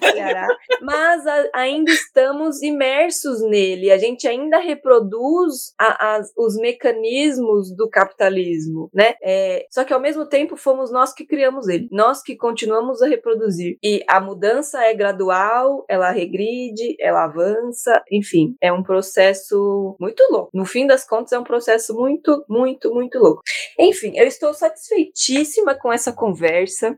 falhará. Mas a, ainda estamos imersos nele. A gente ainda reproduz a, a, os mecanismos do capitalismo, né? É, só que ao mesmo tempo fomos nós que criamos ele, nós que continuamos a reproduzir. E a mudança é gradual, ela regride, ela avança, enfim, é um processo muito louco. No fim das contas, é um processo muito, muito, muito louco. Enfim, eu estou satisfeitíssima com essa conversa,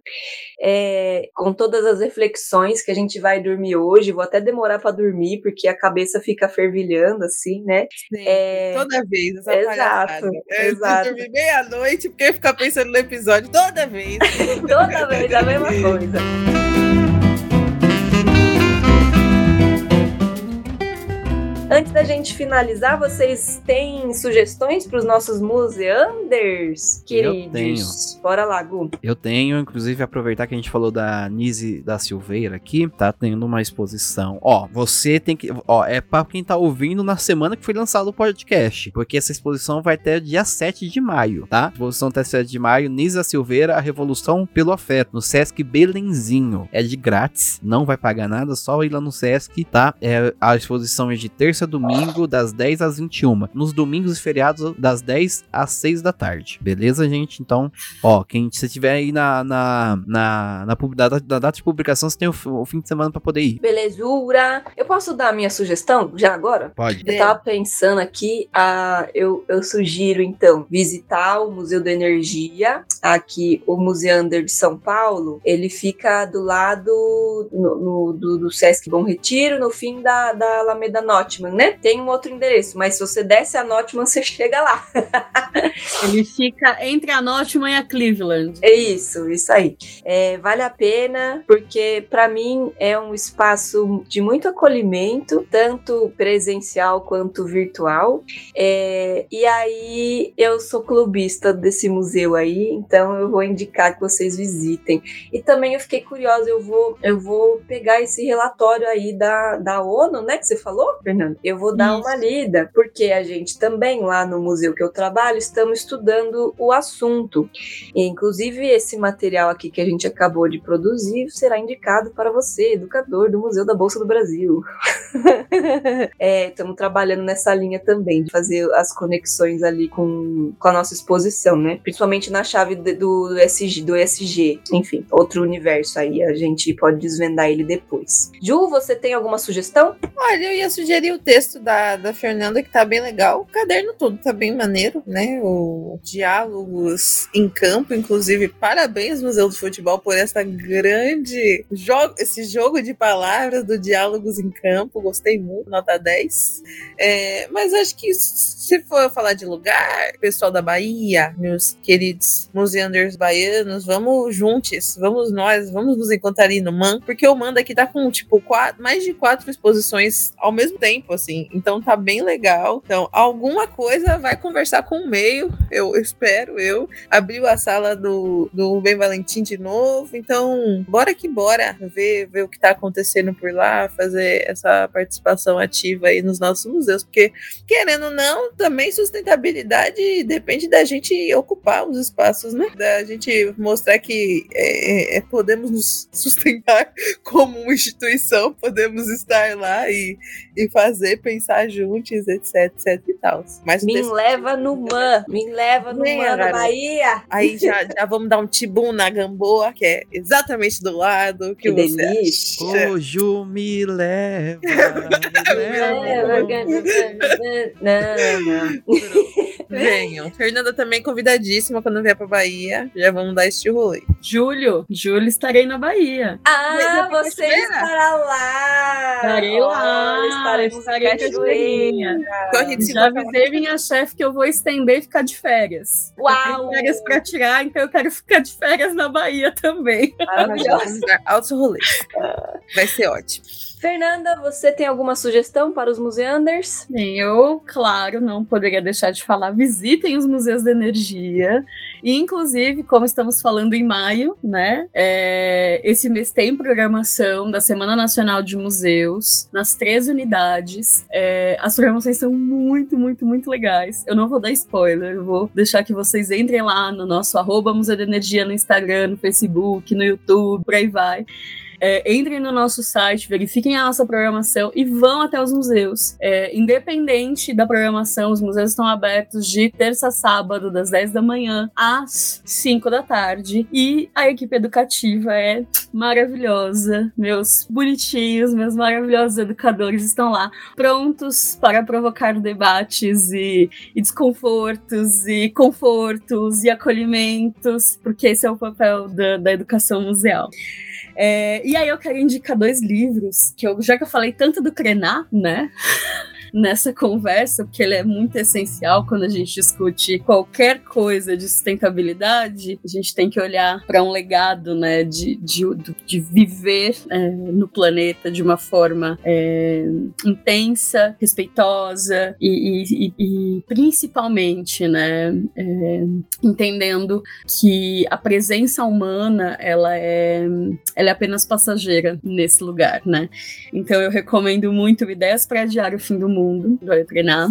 é, com todas as reflexões que a gente vai dormir hoje. Vou até demorar para dormir, porque a cabeça fica fervilhando, assim, né? Sim, é, toda vez, essa exato, é, exato. dormir meia-noite, porque ficar pensando no episódio toda vez. toda vez, a mesma coisa. Antes da gente finalizar, vocês têm sugestões para os nossos museanders, queridos? Eu tenho. Bora lá, Gu. Eu tenho, inclusive, aproveitar que a gente falou da Nise da Silveira aqui, tá tendo uma exposição. Ó, você tem que. Ó, é pra quem tá ouvindo na semana que foi lançado o podcast, porque essa exposição vai até dia 7 de maio, tá? Exposição até 7 de maio, Nise da Silveira, a Revolução pelo Afeto, no Sesc Belenzinho. É de grátis, não vai pagar nada, só ir lá no Sesc, tá? É, a exposição é de terça a domingo, das 10 às 21. Nos domingos e feriados, das 10 às 6 da tarde. Beleza, gente? Então, ó, quem se tiver aí na, na, na, na, pub- da, da data de publicação, você tem o, o fim de semana pra poder ir. Belezura. Eu posso dar a minha sugestão já agora? Pode. Eu tava pensando aqui, ah, eu, eu sugiro então visitar o Museu da Energia, aqui o Museander de São Paulo. Ele fica do lado no, no- do, do Sesc Bom Retiro, no fim da, da Alameda Né? Tem um outro endereço, mas se você desce a Notman, você chega lá. Ele fica entre a Notman e a Cleveland. É isso, isso aí. É, vale a pena, porque para mim é um espaço de muito acolhimento, tanto presencial quanto virtual. É, e aí eu sou clubista desse museu aí, então eu vou indicar que vocês visitem. E também eu fiquei curiosa, eu vou, eu vou pegar esse relatório aí da, da ONU, né, que você falou, Fernando? Eu vou dar Isso. uma lida, porque a gente também lá no museu que eu trabalho estamos estudando o assunto. E, inclusive, esse material aqui que a gente acabou de produzir será indicado para você, educador do Museu da Bolsa do Brasil. É, estamos trabalhando nessa linha também, de fazer as conexões ali com, com a nossa exposição, né? Principalmente na chave de- do, SG, do SG. Enfim, outro universo aí. A gente pode desvendar ele depois. Ju, você tem alguma sugestão? Olha, eu ia sugerir o texto da, da Fernanda, que tá bem legal. O caderno todo tá bem maneiro, né? O diálogos em campo, inclusive, parabéns, Museu do Futebol, por essa grande jogo, esse jogo de palavras do diálogos em campo. Gostei muito, nota 10. É, mas acho que se for falar de lugar, pessoal da Bahia, meus queridos museanders baianos, vamos juntos, vamos nós, vamos nos encontrar ali no MAN, porque o MAN daqui tá com, tipo, quatro, mais de quatro exposições ao mesmo tempo, assim. Então tá bem legal. Então, alguma coisa vai conversar com o meio, eu espero, eu. Abriu a sala do, do Rubem Valentim de novo, então bora que bora ver, ver o que tá acontecendo por lá, fazer essa participação ativa aí nos nossos museus, porque querendo ou não, também sustentabilidade depende da gente ocupar os espaços, né? Da gente mostrar que é, é, podemos nos sustentar como uma instituição, podemos estar lá e, e fazer, pensar juntos, etc, etc e tal. Mas Me leva no MAN. Me leva no MAN da garota. Bahia. Aí já, já vamos dar um tibum na Gamboa, que é exatamente do lado. Que, Que você delícia. acha? Hoje me leva. Leva, não, não. Venham. Fernanda também convidadíssima quando vier pra Bahia. Já vamos dar este rolê. Julho, julho estarei na Bahia. Ah, você estará lá. Estarei lá, Estaremos em cachoeirinha. A gente se Já avisei minha chefe que eu vou estender e ficar de férias. Eu Uau! tenho férias pra tirar, então eu quero ficar de férias na Bahia também. Dar altos rolês. Vai ser ótimo. Fernanda, você tem alguma sugestão para os museanders? Eu, claro, não poderia deixar de falar. Visitem os museus da energia. E, inclusive, como estamos falando em maio, né? é, esse mês tem programação da Semana Nacional de Museus nas três unidades. É, as programações são muito, muito, muito legais. Eu não vou dar spoiler, vou deixar que vocês entrem lá no nosso arroba Museu da Energia no Instagram, no Facebook, no YouTube, por aí vai. É, entrem no nosso site, verifiquem a nossa programação e vão até os museus. É, independente da programação, os museus estão abertos de terça a sábado, das 10 da manhã às 5 da tarde. E a equipe educativa é maravilhosa. Meus bonitinhos, meus maravilhosos educadores estão lá, prontos para provocar debates e, e desconfortos, e confortos, e acolhimentos, porque esse é o papel da, da educação museal. É, e aí eu quero indicar dois livros, que eu, já que eu falei tanto do Krená, né? Nessa conversa, porque ele é muito essencial quando a gente discute qualquer coisa de sustentabilidade, a gente tem que olhar para um legado, né, de, de, de viver é, no planeta de uma forma é, intensa, respeitosa e, e, e principalmente, né, é, entendendo que a presença humana ela é, ela é apenas passageira nesse lugar, né? Então eu recomendo muito Ideias para Adiar o Fim do Mundo, do Treinar.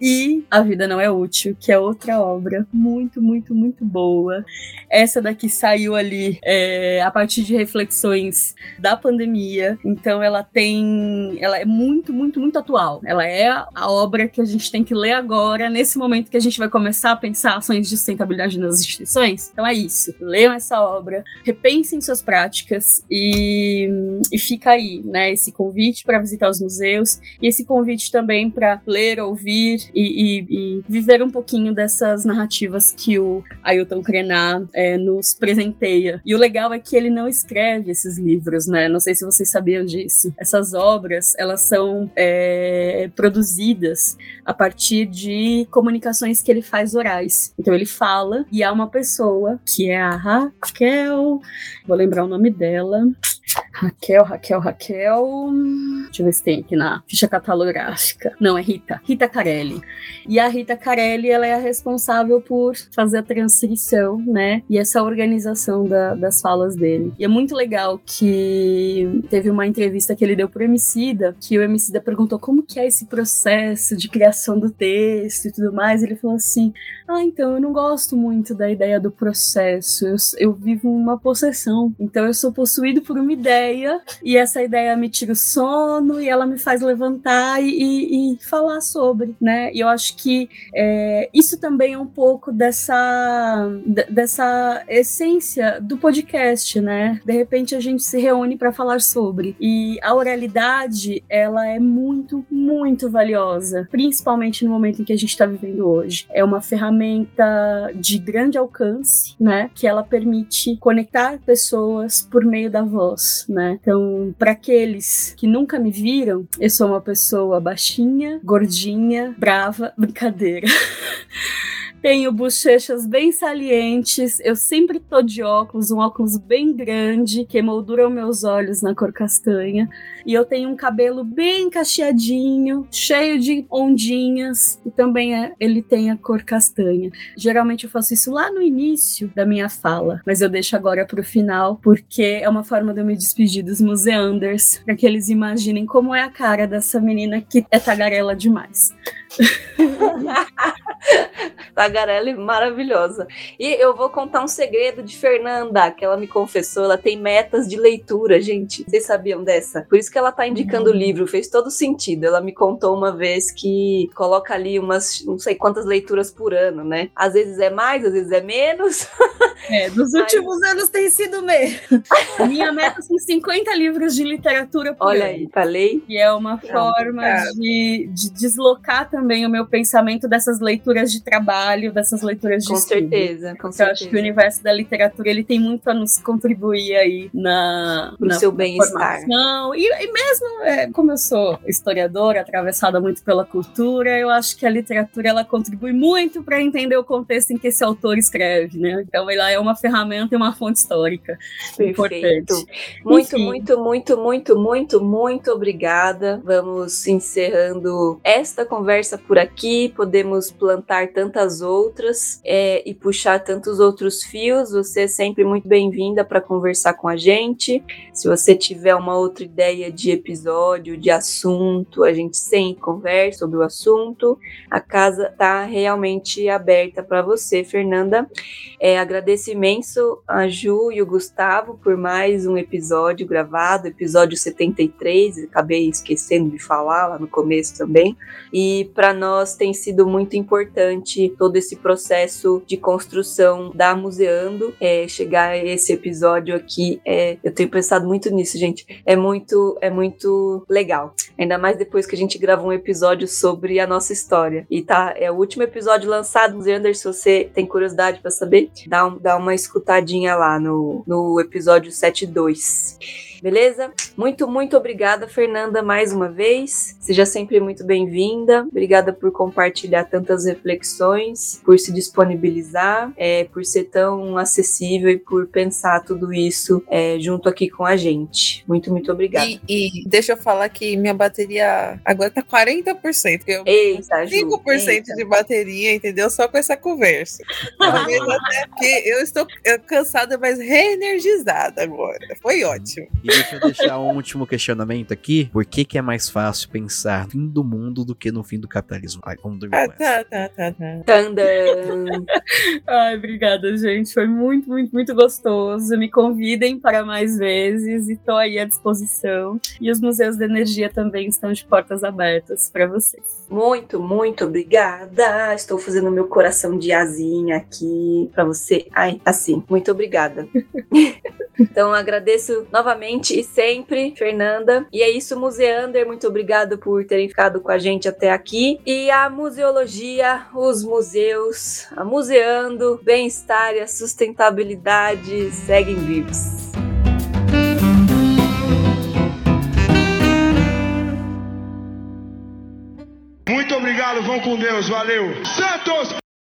E A Vida Não É Útil, que é outra obra muito, muito, muito boa. Essa daqui saiu ali é, a partir de reflexões da pandemia, então ela tem. Ela é muito, muito, muito atual. Ela é a obra que a gente tem que ler agora, nesse momento que a gente vai começar a pensar ações de sustentabilidade nas instituições. Então é isso. Leiam essa obra, repensem suas práticas e, e fica aí, né? Esse convite para visitar os museus e esse convite também para ler, ouvir e, e, e, viver um pouquinho dessas narrativas que o Ailton Krenar é, nos presenteia. E o legal é que ele não escreve esses livros, né? Não sei se vocês sabiam disso. Essas obras, elas são é, produzidas a partir de comunicações que ele faz orais. Então ele fala e há uma pessoa que é a Raquel, vou lembrar o nome dela. Raquel, Raquel, Raquel. Deixa eu ver se tem aqui na ficha catalográfica. Não, é Rita. Rita Carelli. E a Rita Carelli, ela é a responsável por fazer a transcrição, né? E essa organização da, das falas dele. E é muito legal que teve uma entrevista que ele deu pro Emicida, que o Emicida perguntou como que é esse processo de criação do texto e tudo mais. Ele falou assim, ah, então eu não gosto muito da ideia do processo. Eu, eu vivo uma possessão. Então eu sou possuído por uma ideia e essa ideia me tira o sono e ela me faz levantar e, e, e falar sobre, né? E eu acho que é, isso também é um pouco dessa, dessa essência do podcast, né? De repente a gente se reúne para falar sobre. E a oralidade, ela é muito, muito valiosa, principalmente no momento em que a gente está vivendo hoje. É uma ferramenta de grande alcance, né? Que ela permite conectar pessoas por meio da voz, né? Então, para aqueles que nunca me viram, eu sou uma pessoa baixinha, gordinha, brava, brincadeira. Tenho bochechas bem salientes. Eu sempre tô de óculos, um óculos bem grande que moldura meus olhos na cor castanha. E eu tenho um cabelo bem cacheadinho, cheio de ondinhas. E também é, ele tem a cor castanha. Geralmente eu faço isso lá no início da minha fala, mas eu deixo agora pro final porque é uma forma de eu me despedir dos museanders, para que eles imaginem como é a cara dessa menina que é tagarela demais. Tagarela maravilhosa. E eu vou contar um segredo de Fernanda, que ela me confessou. Ela tem metas de leitura, gente. Vocês sabiam dessa? Por isso que ela tá indicando o uhum. livro, fez todo sentido. Ela me contou uma vez que coloca ali umas, não sei quantas leituras por ano, né? Às vezes é mais, às vezes é menos. É, nos Mas... últimos anos tem sido menos. Minha meta são 50 livros de literatura por Olha ano. aí, falei. E é uma forma de, de deslocar também o meu pensamento dessas leituras de trabalho, dessas leituras de Com estudo. certeza, com Eu certeza. acho que o universo da literatura ele tem muito a nos contribuir aí na, no na seu bem-estar. E, e mesmo é, como eu sou historiadora, atravessada muito pela cultura, eu acho que a literatura ela contribui muito para entender o contexto em que esse autor escreve, né? Então ela é uma ferramenta e uma fonte histórica Perfeito. importante. Muito, Enfim. muito, muito, muito, muito, muito obrigada. Vamos encerrando esta conversa por aqui. Podemos plantar tantas outras é, e puxar tantos outros fios. Você é sempre muito bem-vinda para conversar com a gente. Se você tiver uma outra ideia de episódio, de assunto, a gente sempre conversa sobre o assunto. A casa está realmente aberta para você, Fernanda. É, agradeço imenso a Ju e o Gustavo por mais um episódio gravado, episódio 73. Acabei esquecendo de falar lá no começo também. E para nós tem sido muito importante todo esse processo de construção da Museando. É, chegar a esse episódio aqui, é, eu tenho pensado muito nisso, gente. É muito, é muito legal. Ainda mais depois que a gente gravou um episódio sobre a nossa história. E tá, é o último episódio lançado, Museander, se você tem curiosidade para saber, dá, um, dar uma escutadinha lá no, no episódio 72. Beleza? Muito, muito obrigada, Fernanda, mais uma vez. Seja sempre muito bem-vinda. Obrigada por compartilhar tantas reflexões, por se disponibilizar, é, por ser tão acessível e por pensar tudo isso é, junto aqui com a gente. Muito, muito obrigada. E, e deixa eu falar que minha bateria agora tá 40%. Eu Eita, Ju, 5% eita. de bateria, entendeu? Só com essa conversa. Talvez até porque eu estou cansada, mas reenergizada agora. Foi ótimo. E deixa eu deixar um último questionamento aqui. Por que, que é mais fácil pensar no fim do mundo do que no fim do capitalismo? Ai, vamos dormir Ah, com essa. tá, tá, tá, tá. Tandan. Ai, obrigada, gente. Foi muito, muito, muito gostoso. Me convidem para mais vezes e estou aí à disposição. E os museus da energia também estão de portas abertas para vocês. Muito, muito obrigada. Estou fazendo meu coração de asinha aqui pra você. Ai, assim, muito obrigada. então agradeço e sempre, Fernanda. E é isso, Museander. Muito obrigado por terem ficado com a gente até aqui. E a museologia, os museus, a museando, bem-estar e a sustentabilidade seguem vivos. Muito obrigado, vão com Deus, valeu. Santos!